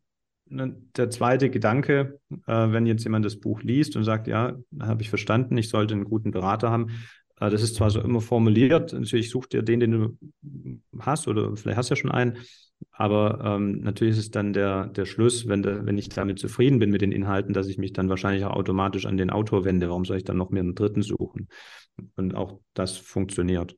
ne, der zweite Gedanke, äh, wenn jetzt jemand das Buch liest und sagt, ja, habe ich verstanden, ich sollte einen guten Berater haben, das ist zwar so immer formuliert, natürlich such dir den, den du hast, oder vielleicht hast du ja schon einen, aber ähm, natürlich ist es dann der, der Schluss, wenn, de, wenn ich damit zufrieden bin mit den Inhalten, dass ich mich dann wahrscheinlich auch automatisch an den Autor wende. Warum soll ich dann noch mehr einen dritten suchen? Und auch das funktioniert.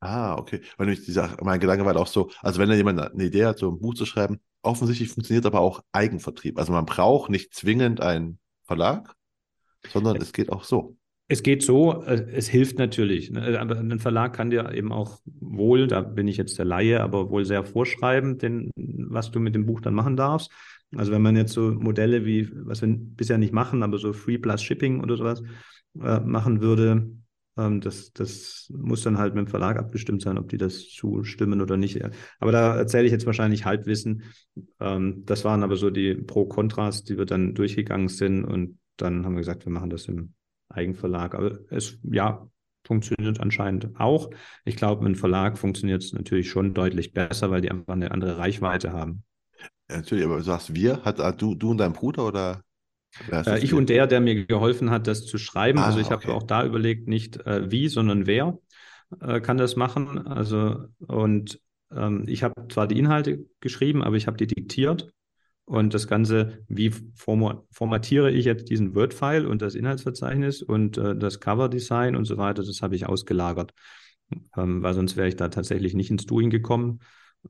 Ah, okay. Weil nämlich dieser, mein Gedanke war auch so, also wenn da jemand eine Idee hat, so ein Buch zu schreiben, offensichtlich funktioniert aber auch Eigenvertrieb. Also man braucht nicht zwingend einen Verlag, sondern es geht auch so. Es geht so, äh, es hilft natürlich. Ne? Aber ein Verlag kann dir eben auch wohl, da bin ich jetzt der Laie, aber wohl sehr vorschreiben, den, was du mit dem Buch dann machen darfst. Also wenn man jetzt so Modelle wie, was wir bisher nicht machen, aber so Free Plus Shipping oder sowas äh, machen würde, ähm, das, das muss dann halt mit dem Verlag abgestimmt sein, ob die das zustimmen oder nicht. Aber da erzähle ich jetzt wahrscheinlich Halbwissen. Ähm, das waren aber so die Pro-Kontras, die wir dann durchgegangen sind und dann haben wir gesagt, wir machen das im Eigenverlag. Aber es, ja, funktioniert anscheinend auch. Ich glaube, im Verlag funktioniert es natürlich schon deutlich besser, weil die einfach eine andere Reichweite haben. Ja, natürlich, aber du sagst wir, hat ah, du, du und dein Bruder oder? Äh, ich und der, der mir geholfen hat, das zu schreiben. Ah, also ich okay. habe auch da überlegt, nicht äh, wie, sondern wer äh, kann das machen. Also und ähm, ich habe zwar die Inhalte geschrieben, aber ich habe die diktiert und das Ganze, wie formatiere ich jetzt diesen Word-File und das Inhaltsverzeichnis und äh, das Cover-Design und so weiter, das habe ich ausgelagert. Ähm, weil sonst wäre ich da tatsächlich nicht ins Doing gekommen,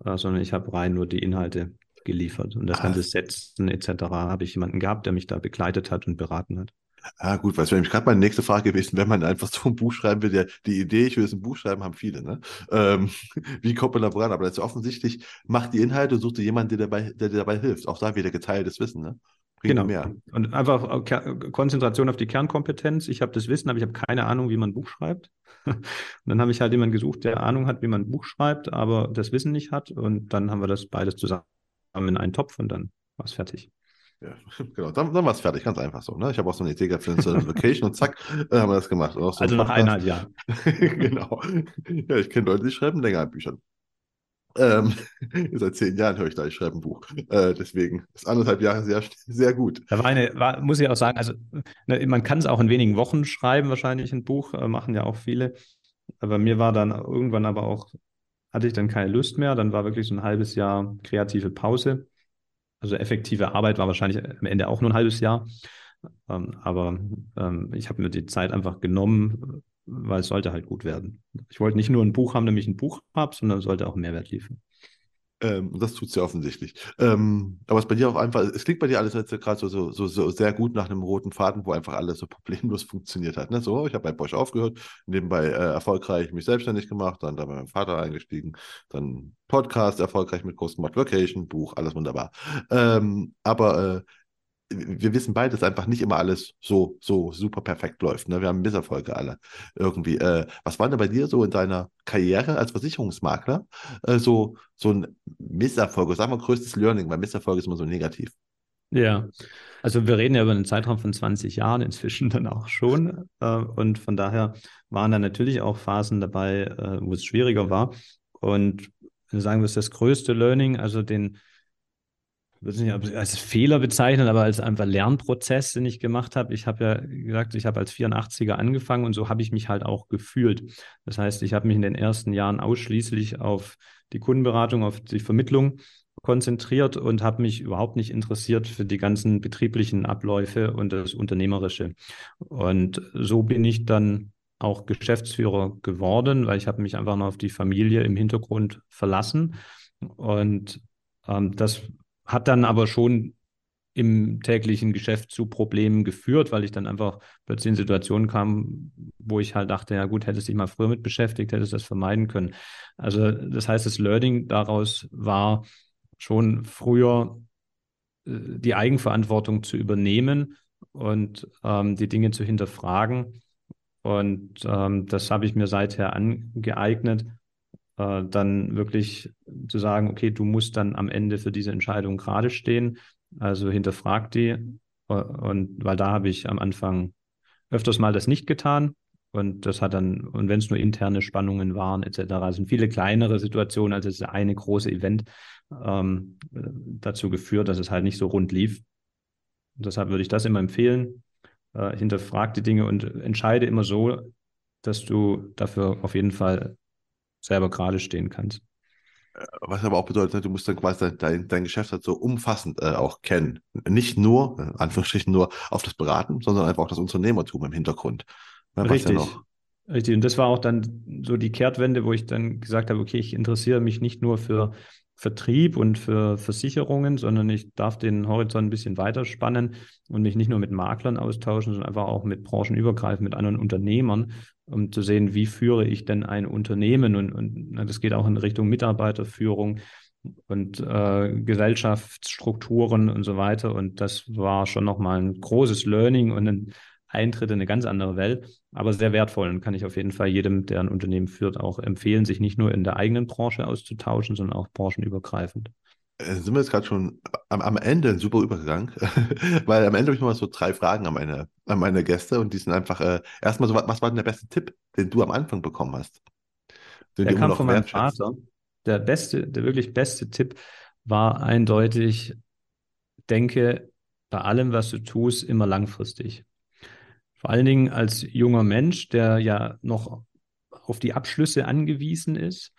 äh, sondern ich habe rein nur die Inhalte geliefert. Und das ah. ganze Setzen etc. habe ich jemanden gehabt, der mich da begleitet hat und beraten hat. Ah, gut, weil es wäre nämlich gerade meine nächste Frage gewesen, wenn man einfach so ein Buch schreiben will, der, die Idee, ich will jetzt ein Buch schreiben, haben viele, ne? Ähm, wie kommt man da voran? Aber das ist offensichtlich, macht die Inhalte und sucht dir jemanden, der, dabei, der dir dabei hilft. Auch da wieder geteiltes Wissen, ne? Bringt genau. Mehr. Und einfach Konzentration auf die Kernkompetenz. Ich habe das Wissen, aber ich habe keine Ahnung, wie man ein Buch schreibt. und dann habe ich halt jemanden gesucht, der Ahnung hat, wie man ein Buch schreibt, aber das Wissen nicht hat. Und dann haben wir das beides zusammen in einen Topf und dann war es fertig. Ja, genau. Dann, dann war es fertig, ganz einfach so. Ne? Ich habe auch so eine Idee gehabt für eine Location und zack, dann haben wir das gemacht. So also nach eineinhalb Jahren. genau. Ja, ich kenne Leute, die schreiben länger an Büchern. Ähm, seit zehn Jahren höre ich da, ich schreibe ein Buch. Äh, deswegen ist anderthalb Jahre sehr, sehr gut. Da war eine, war, muss ich auch sagen, also ne, man kann es auch in wenigen Wochen schreiben, wahrscheinlich ein Buch, äh, machen ja auch viele. Aber mir war dann irgendwann aber auch, hatte ich dann keine Lust mehr. Dann war wirklich so ein halbes Jahr kreative Pause. Also effektive Arbeit war wahrscheinlich am Ende auch nur ein halbes Jahr. Ähm, aber ähm, ich habe mir die Zeit einfach genommen, weil es sollte halt gut werden. Ich wollte nicht nur ein Buch haben, damit ich ein Buch habe, sondern sollte auch Mehrwert liefern. Ähm, und das tut ja offensichtlich. Ähm, aber es bei dir auf einfach, es klingt bei dir alles jetzt gerade so, so, so, so, sehr gut nach einem roten Faden, wo einfach alles so problemlos funktioniert hat. Ne? So, ich habe bei Bosch aufgehört, nebenbei äh, erfolgreich mich selbstständig gemacht, dann da bei meinem Vater eingestiegen, dann Podcast erfolgreich mit Groß gemacht, Vacation, Buch, alles wunderbar. Ähm, aber äh, wir wissen beide, dass einfach nicht immer alles so, so super perfekt läuft. Ne? Wir haben Misserfolge alle irgendwie. Äh, was war denn bei dir so in deiner Karriere als Versicherungsmakler äh, so, so ein Misserfolg? Sagen wir größtes Learning, weil Misserfolg ist immer so negativ. Ja, also wir reden ja über einen Zeitraum von 20 Jahren inzwischen dann auch schon. Äh, und von daher waren da natürlich auch Phasen dabei, äh, wo es schwieriger war. Und sagen wir es das größte Learning, also den weiß nicht, als Fehler bezeichnen, aber als einfach Lernprozess, den ich gemacht habe. Ich habe ja gesagt, ich habe als 84er angefangen und so habe ich mich halt auch gefühlt. Das heißt, ich habe mich in den ersten Jahren ausschließlich auf die Kundenberatung, auf die Vermittlung konzentriert und habe mich überhaupt nicht interessiert für die ganzen betrieblichen Abläufe und das Unternehmerische. Und so bin ich dann auch Geschäftsführer geworden, weil ich habe mich einfach noch auf die Familie im Hintergrund verlassen. Und ähm, das hat dann aber schon im täglichen Geschäft zu Problemen geführt, weil ich dann einfach plötzlich in Situationen kam, wo ich halt dachte, ja gut, hättest dich mal früher mit beschäftigt, hättest das vermeiden können. Also das heißt, das Learning daraus war schon früher äh, die Eigenverantwortung zu übernehmen und ähm, die Dinge zu hinterfragen. Und ähm, das habe ich mir seither angeeignet äh, dann wirklich zu sagen, okay, du musst dann am Ende für diese Entscheidung gerade stehen. Also hinterfrag die. Äh, und weil da habe ich am Anfang öfters mal das nicht getan. Und das hat dann, und wenn es nur interne Spannungen waren, etc., sind viele kleinere Situationen als das eine große Event ähm, dazu geführt, dass es halt nicht so rund lief. Und deshalb würde ich das immer empfehlen. Äh, hinterfrag die Dinge und entscheide immer so, dass du dafür auf jeden Fall selber gerade stehen kannst. Was aber auch bedeutet, du musst dann quasi dein, dein Geschäft halt so umfassend äh, auch kennen. Nicht nur, in Anführungsstrichen nur auf das Beraten, sondern einfach auch das Unternehmertum im Hintergrund. Ja, Richtig. Richtig. Und das war auch dann so die Kehrtwende, wo ich dann gesagt habe, okay, ich interessiere mich nicht nur für Vertrieb und für Versicherungen, sondern ich darf den Horizont ein bisschen weiter spannen und mich nicht nur mit Maklern austauschen, sondern einfach auch mit branchenübergreifend, mit anderen Unternehmern, um zu sehen, wie führe ich denn ein Unternehmen und, und das geht auch in Richtung Mitarbeiterführung und äh, Gesellschaftsstrukturen und so weiter. Und das war schon nochmal ein großes Learning und ein Eintritt in eine ganz andere Welt, aber sehr wertvoll und kann ich auf jeden Fall jedem, der ein Unternehmen führt, auch empfehlen, sich nicht nur in der eigenen Branche auszutauschen, sondern auch branchenübergreifend. Äh, sind wir jetzt gerade schon am, am, Ende ein super Übergang, weil am Ende habe ich noch mal so drei Fragen an meine, an meine Gäste und die sind einfach äh, erstmal so, was war denn der beste Tipp, den du am Anfang bekommen hast? Der kam von meinem Vater. Der beste, der wirklich beste Tipp war eindeutig, denke bei allem, was du tust, immer langfristig. Vor allen Dingen als junger Mensch, der ja noch auf die Abschlüsse angewiesen ist.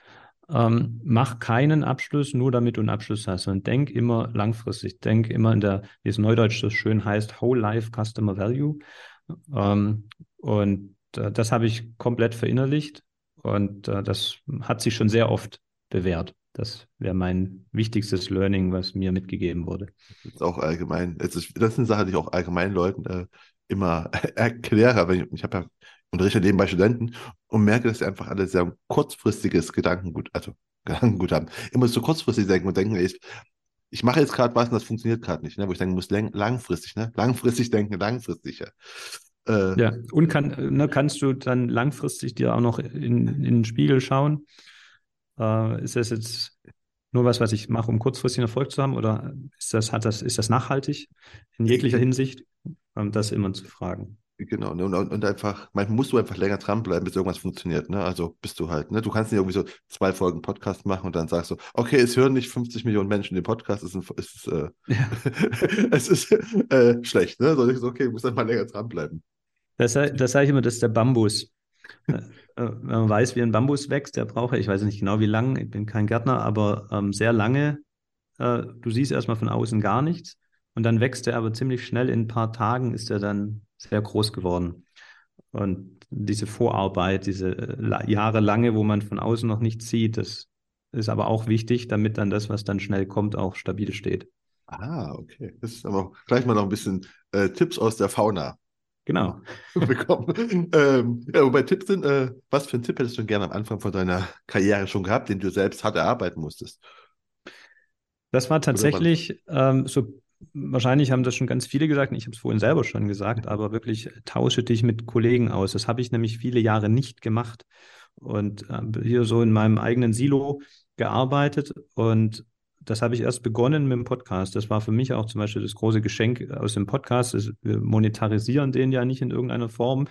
Ähm, mach keinen Abschluss, nur damit du einen Abschluss hast, sondern denk immer langfristig. Denk immer in der, wie es neudeutsch so schön heißt, Whole Life Customer Value. Ähm, und äh, das habe ich komplett verinnerlicht und äh, das hat sich schon sehr oft bewährt. Das wäre mein wichtigstes Learning, was mir mitgegeben wurde. Das ist auch allgemein, das ist, das ist eine Sache, die ich auch allgemein Leuten äh, immer erkläre, weil ich, ich habe ja unterrichte nebenbei Studenten und merke, dass sie einfach alle sehr kurzfristiges Gedankengut, also Gedankengut haben. Immer so kurzfristig denken und denken, ich, ich mache jetzt gerade was und das funktioniert gerade nicht, ne? wo ich denken muss, langfristig, ne? langfristig denken, langfristig. Ja. Äh, ja, und kann, ne, kannst du dann langfristig dir auch noch in, in den Spiegel schauen? Äh, ist das jetzt nur was, was ich mache, um kurzfristig Erfolg zu haben, oder ist das, hat das, ist das nachhaltig in jeglicher Hinsicht? Ähm, das immer zu fragen. Genau, ne? und, und einfach, manchmal musst du einfach länger dranbleiben, bis irgendwas funktioniert. Ne? Also bist du halt, ne? Du kannst nicht irgendwie so zwei Folgen Podcast machen und dann sagst du, okay, es hören nicht 50 Millionen Menschen den Podcast, es ist, es ist, äh, ja. es ist äh, schlecht, ne? Sondern ich so, okay, du musst einfach länger dranbleiben. Das, das sage ich immer, das ist der Bambus. Äh, äh, wenn man weiß, wie ein Bambus wächst, der braucht, ich weiß nicht genau wie lange, ich bin kein Gärtner, aber ähm, sehr lange. Äh, du siehst erstmal von außen gar nichts und dann wächst er aber ziemlich schnell, in ein paar Tagen ist er dann sehr groß geworden. Und diese Vorarbeit, diese äh, jahrelange, wo man von außen noch nichts sieht, das ist aber auch wichtig, damit dann das, was dann schnell kommt, auch stabil steht. Ah, okay. Das ist aber gleich mal noch ein bisschen äh, Tipps aus der Fauna. Genau. bekommen. ähm, ja, wobei Tipps sind, äh, was für einen Tipp hättest du gerne am Anfang von deiner Karriere schon gehabt, den du selbst hart erarbeiten musstest? Das war tatsächlich ähm, so wahrscheinlich haben das schon ganz viele gesagt, ich habe es vorhin selber schon gesagt, aber wirklich tausche dich mit Kollegen aus. Das habe ich nämlich viele Jahre nicht gemacht und äh, hier so in meinem eigenen Silo gearbeitet und das habe ich erst begonnen mit dem Podcast. Das war für mich auch zum Beispiel das große Geschenk aus dem Podcast. Wir monetarisieren den ja nicht in irgendeiner Form.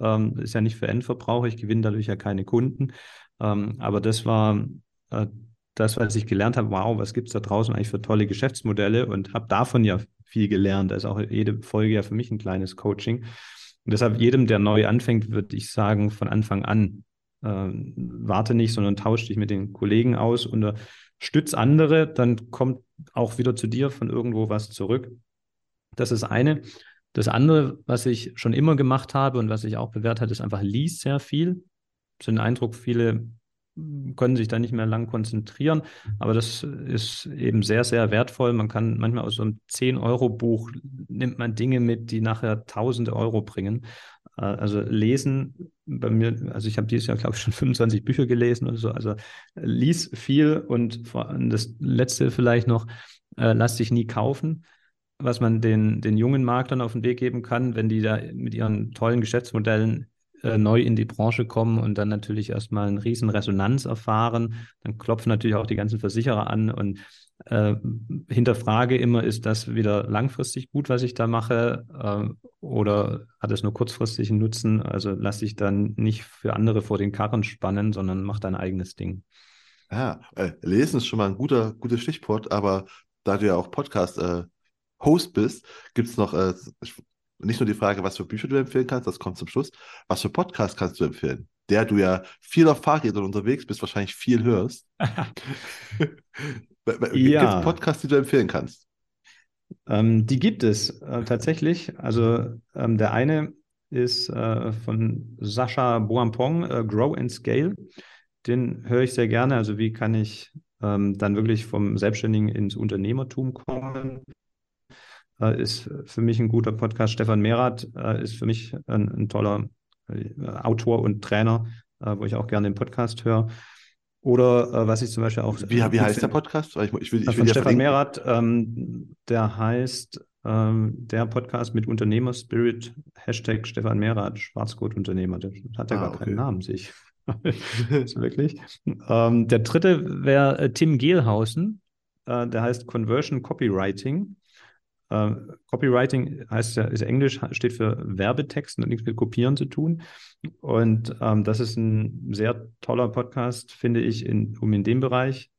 Ähm, ist ja nicht für Endverbraucher. Ich gewinne dadurch ja keine Kunden. Ähm, aber das war äh, das, was ich gelernt habe, wow, was gibt es da draußen eigentlich für tolle Geschäftsmodelle und habe davon ja viel gelernt. Ist auch jede Folge ja für mich ein kleines Coaching. Und deshalb jedem, der neu anfängt, würde ich sagen, von Anfang an, äh, warte nicht, sondern tausche dich mit den Kollegen aus, unterstütz andere, dann kommt auch wieder zu dir von irgendwo was zurück. Das ist eine. Das andere, was ich schon immer gemacht habe und was ich auch bewährt habe, ist einfach lies sehr viel. So den Eindruck, viele können sich da nicht mehr lang konzentrieren. Aber das ist eben sehr, sehr wertvoll. Man kann manchmal aus so einem 10-Euro-Buch nimmt man Dinge mit, die nachher tausende Euro bringen. Äh, also lesen bei mir, also ich habe dieses Jahr, glaube ich, schon 25 Bücher gelesen oder so. Also lies viel und vor allem das letzte vielleicht noch, äh, lass dich nie kaufen was man den, den jungen Marktern auf den Weg geben kann, wenn die da mit ihren tollen Geschäftsmodellen äh, neu in die Branche kommen und dann natürlich erstmal eine riesen Resonanz erfahren. Dann klopfen natürlich auch die ganzen Versicherer an und äh, hinterfrage immer, ist das wieder langfristig gut, was ich da mache, äh, oder hat es nur kurzfristigen Nutzen? Also lass dich dann nicht für andere vor den Karren spannen, sondern mach dein eigenes Ding. Ja, äh, lesen ist schon mal ein guter, gutes Stichwort, aber da du ja auch Podcast äh, bist, gibt es noch, äh, nicht nur die Frage, was für Bücher du empfehlen kannst, das kommt zum Schluss. Was für Podcast kannst du empfehlen? Der du ja viel auf Fahrrädern unterwegs bist, wahrscheinlich viel hörst. Gibt ja. es Podcasts, die du empfehlen kannst? Ähm, die gibt es äh, tatsächlich. Also ähm, der eine ist äh, von Sascha Boampong, äh, Grow and Scale. Den höre ich sehr gerne. Also wie kann ich ähm, dann wirklich vom Selbstständigen ins Unternehmertum kommen? Äh, ist für mich ein guter Podcast. Stefan Mehrath äh, ist für mich ein, ein toller äh, Autor und Trainer, wo ich auch gerne den Podcast höre. Oder was ich zum Beispiel auch. Wie, wie heißt der Podcast? Ich, ich will, ich von Stefan Mehrath, ähm, der heißt ähm, der Podcast mit Unternehmerspirit, Hashtag Stefan Mehrath, Schwarzgurt-Unternehmer. Der hat ja ah, gar okay. keinen Namen, sich. wirklich. Ähm, der dritte wäre Tim Gehlhausen, äh, der heißt Conversion Copywriting. Uh, Copywriting heißt ja, ist Englisch, steht für Werbetext und nichts mit Kopieren zu tun. Und ähm, das ist ein sehr toller Podcast, finde ich, in, um in dem Bereich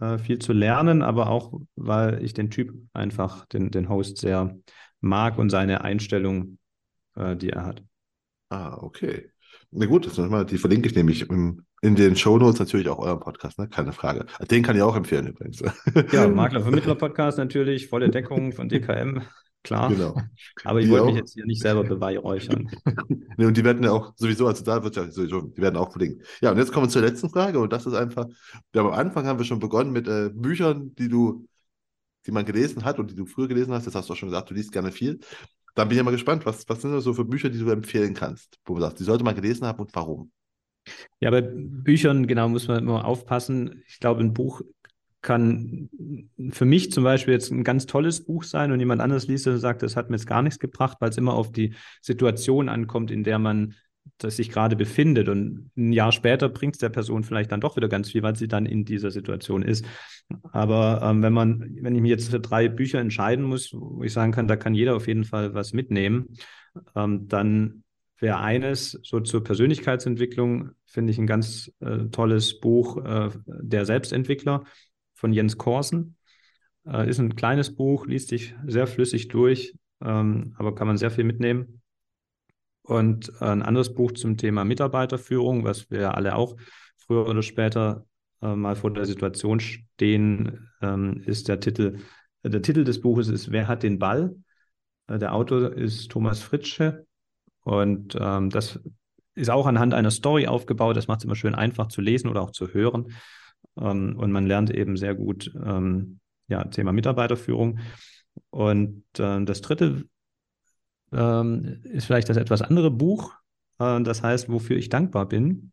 äh, viel zu lernen, aber auch, weil ich den Typ einfach, den, den Host sehr mag und seine Einstellung, äh, die er hat. Ah, okay. Na gut, das mal, die verlinke ich nämlich im, in den Shownotes natürlich auch euren Podcast, ne? keine Frage. Den kann ich auch empfehlen übrigens. Ja, Makler-Vermittler-Podcast natürlich, volle Deckung von DKM, klar. Genau. Aber ich wollte mich jetzt hier nicht selber beweihräuchern. nee, und die werden ja auch sowieso, also da wird ja sowieso, die werden auch verlinkt. Ja, und jetzt kommen wir zur letzten Frage und das ist einfach, ja, am Anfang haben wir schon begonnen mit äh, Büchern, die du, die man gelesen hat und die du früher gelesen hast. Das hast du auch schon gesagt, du liest gerne viel. Dann bin ich ja mal gespannt, was, was sind das so für Bücher, die du empfehlen kannst, wo du sagst, die sollte man gelesen haben und warum? Ja, bei Büchern, genau, muss man immer aufpassen. Ich glaube, ein Buch kann für mich zum Beispiel jetzt ein ganz tolles Buch sein und jemand anderes liest und sagt, das hat mir jetzt gar nichts gebracht, weil es immer auf die Situation ankommt, in der man das sich gerade befindet. Und ein Jahr später bringt es der Person vielleicht dann doch wieder ganz viel, weil sie dann in dieser Situation ist. Aber ähm, wenn man, wenn ich mich jetzt für drei Bücher entscheiden muss, wo ich sagen kann, da kann jeder auf jeden Fall was mitnehmen, ähm, dann wäre eines so zur Persönlichkeitsentwicklung, finde ich ein ganz äh, tolles Buch, äh, Der Selbstentwickler von Jens Korsen. Äh, ist ein kleines Buch, liest sich sehr flüssig durch, ähm, aber kann man sehr viel mitnehmen. Und ein anderes Buch zum Thema Mitarbeiterführung, was wir alle auch früher oder später äh, mal vor der Situation stehen, ähm, ist der Titel. Der Titel des Buches ist Wer hat den Ball? Äh, der Autor ist Thomas Fritsche und ähm, das ist auch anhand einer Story aufgebaut. Das macht es immer schön einfach zu lesen oder auch zu hören. Ähm, und man lernt eben sehr gut ähm, ja, Thema Mitarbeiterführung. Und äh, das dritte ähm, ist vielleicht das etwas andere Buch. Äh, das heißt, wofür ich dankbar bin.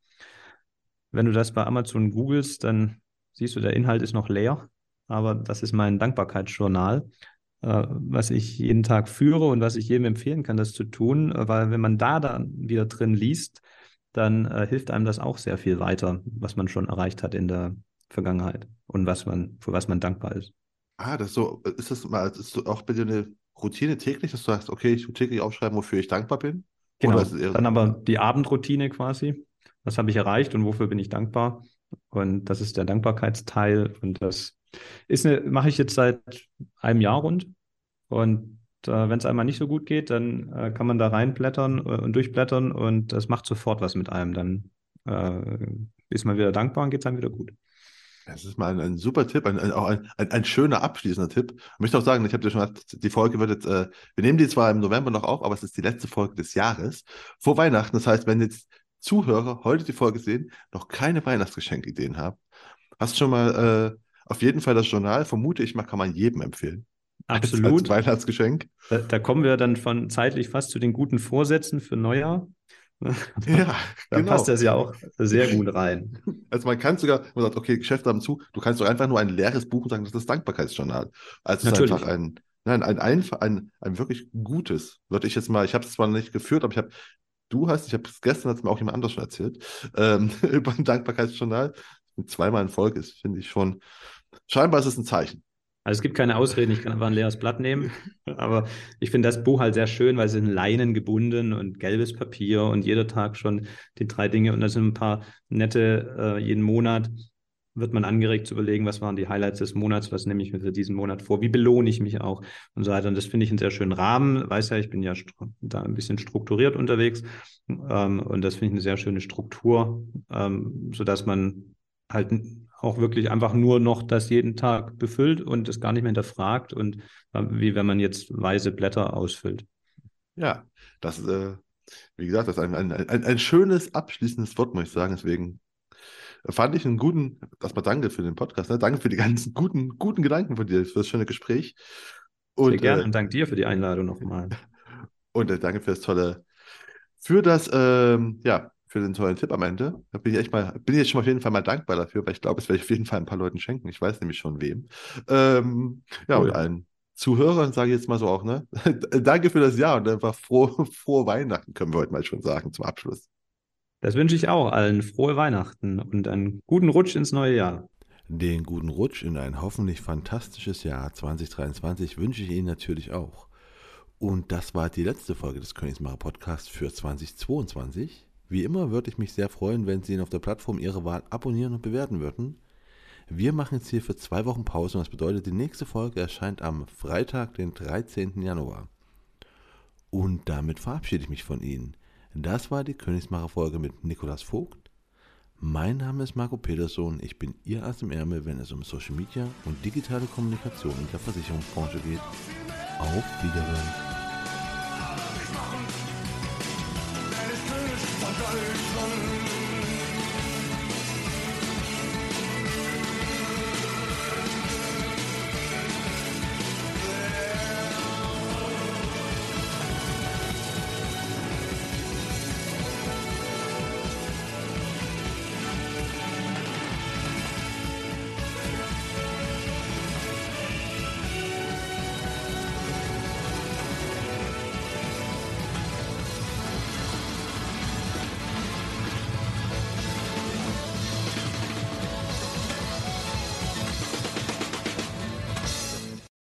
Wenn du das bei Amazon googelst, dann siehst du, der Inhalt ist noch leer. Aber das ist mein Dankbarkeitsjournal, was ich jeden Tag führe und was ich jedem empfehlen kann, das zu tun. Weil wenn man da dann wieder drin liest, dann äh, hilft einem das auch sehr viel weiter, was man schon erreicht hat in der Vergangenheit und was man, für was man dankbar ist. Ah, das ist so, ist das mal, ist auch bei dir eine Routine täglich, dass du sagst, okay, ich will täglich aufschreiben, wofür ich dankbar bin? Genau, dann aber die Abendroutine quasi. Was habe ich erreicht und wofür bin ich dankbar? Und das ist der Dankbarkeitsteil. Und das ist eine, mache ich jetzt seit einem Jahr rund. Und äh, wenn es einmal nicht so gut geht, dann äh, kann man da reinblättern äh, und durchblättern und das macht sofort was mit einem. Dann äh, ist man wieder dankbar und geht es einem wieder gut. Das ist mal ein, ein super Tipp, ein, ein, auch ein, ein, schöner abschließender Tipp. Ich möchte auch sagen, ich habe dir schon gesagt, die Folge wird jetzt, äh, wir nehmen die zwar im November noch auf, aber es ist die letzte Folge des Jahres vor Weihnachten. Das heißt, wenn jetzt Zuhörer heute die Folge sehen, noch keine Weihnachtsgeschenkideen haben, hast schon mal äh, auf jeden Fall das Journal, vermute ich mal, kann man jedem empfehlen. Absolut. Als, als Weihnachtsgeschenk. Da, da, kommen wir dann von zeitlich fast zu den guten Vorsätzen für Neujahr. Ja, da genau. passt das ja auch sehr gut rein. Also man kann sogar, man sagt, okay, Geschäfte haben zu, du kannst doch einfach nur ein leeres Buch und sagen, das ist das Dankbarkeitsjournal. Also es ist einfach ein, nein, ein, ein, ein, ein wirklich gutes, würde ich jetzt mal, ich habe es zwar nicht geführt, aber ich habe, du hast, ich habe es gestern, hat mir auch jemand anders schon erzählt, ähm, über ein Dankbarkeitsjournal, zweimal in Folge ist, finde ich schon, scheinbar ist es ein Zeichen. Also es gibt keine Ausreden, ich kann einfach ein leeres Blatt nehmen. Aber ich finde das Buch halt sehr schön, weil es in Leinen gebunden und gelbes Papier und jeder Tag schon die drei Dinge und da sind ein paar nette, äh, jeden Monat wird man angeregt zu überlegen, was waren die Highlights des Monats, was nehme ich mir für diesen Monat vor, wie belohne ich mich auch und so weiter. Und das finde ich einen sehr schönen Rahmen. Weiß ja, ich bin ja da ein bisschen strukturiert unterwegs ähm, und das finde ich eine sehr schöne Struktur, ähm, sodass man halt auch wirklich einfach nur noch das jeden Tag befüllt und es gar nicht mehr hinterfragt und äh, wie wenn man jetzt weiße Blätter ausfüllt. Ja, das, äh, wie gesagt, das ist ein, ein, ein, ein, schönes abschließendes Wort, muss ich sagen. Deswegen fand ich einen guten, erstmal danke für den Podcast, ne? danke für die ganzen guten, guten Gedanken von dir, für das schöne Gespräch. Und, Sehr gerne äh, und danke dir für die Einladung nochmal. Und äh, danke für das tolle, für das, ähm, ja, für den tollen Tipp am Ende. Da bin ich echt mal, bin ich jetzt schon auf jeden Fall mal dankbar dafür, weil ich glaube, es werde ich auf jeden Fall ein paar Leuten schenken. Ich weiß nämlich schon wem. Ähm, ja, cool. und allen Zuhörern sage ich jetzt mal so auch, ne? Danke für das Jahr und einfach frohe, frohe Weihnachten, können wir heute mal schon sagen zum Abschluss. Das wünsche ich auch allen frohe Weihnachten und einen guten Rutsch ins neue Jahr. Den guten Rutsch in ein hoffentlich fantastisches Jahr 2023 wünsche ich Ihnen natürlich auch. Und das war die letzte Folge des Königsmacher Podcasts für 2022. Wie immer würde ich mich sehr freuen, wenn Sie ihn auf der Plattform Ihrer Wahl abonnieren und bewerten würden. Wir machen jetzt hier für zwei Wochen Pause und das bedeutet, die nächste Folge erscheint am Freitag, den 13. Januar. Und damit verabschiede ich mich von Ihnen. Das war die Königsmacher-Folge mit Nikolas Vogt. Mein Name ist Marco Peterson, ich bin Ihr Ass im Ärmel, wenn es um Social Media und digitale Kommunikation in der Versicherungsbranche geht. Auf Wiedersehen.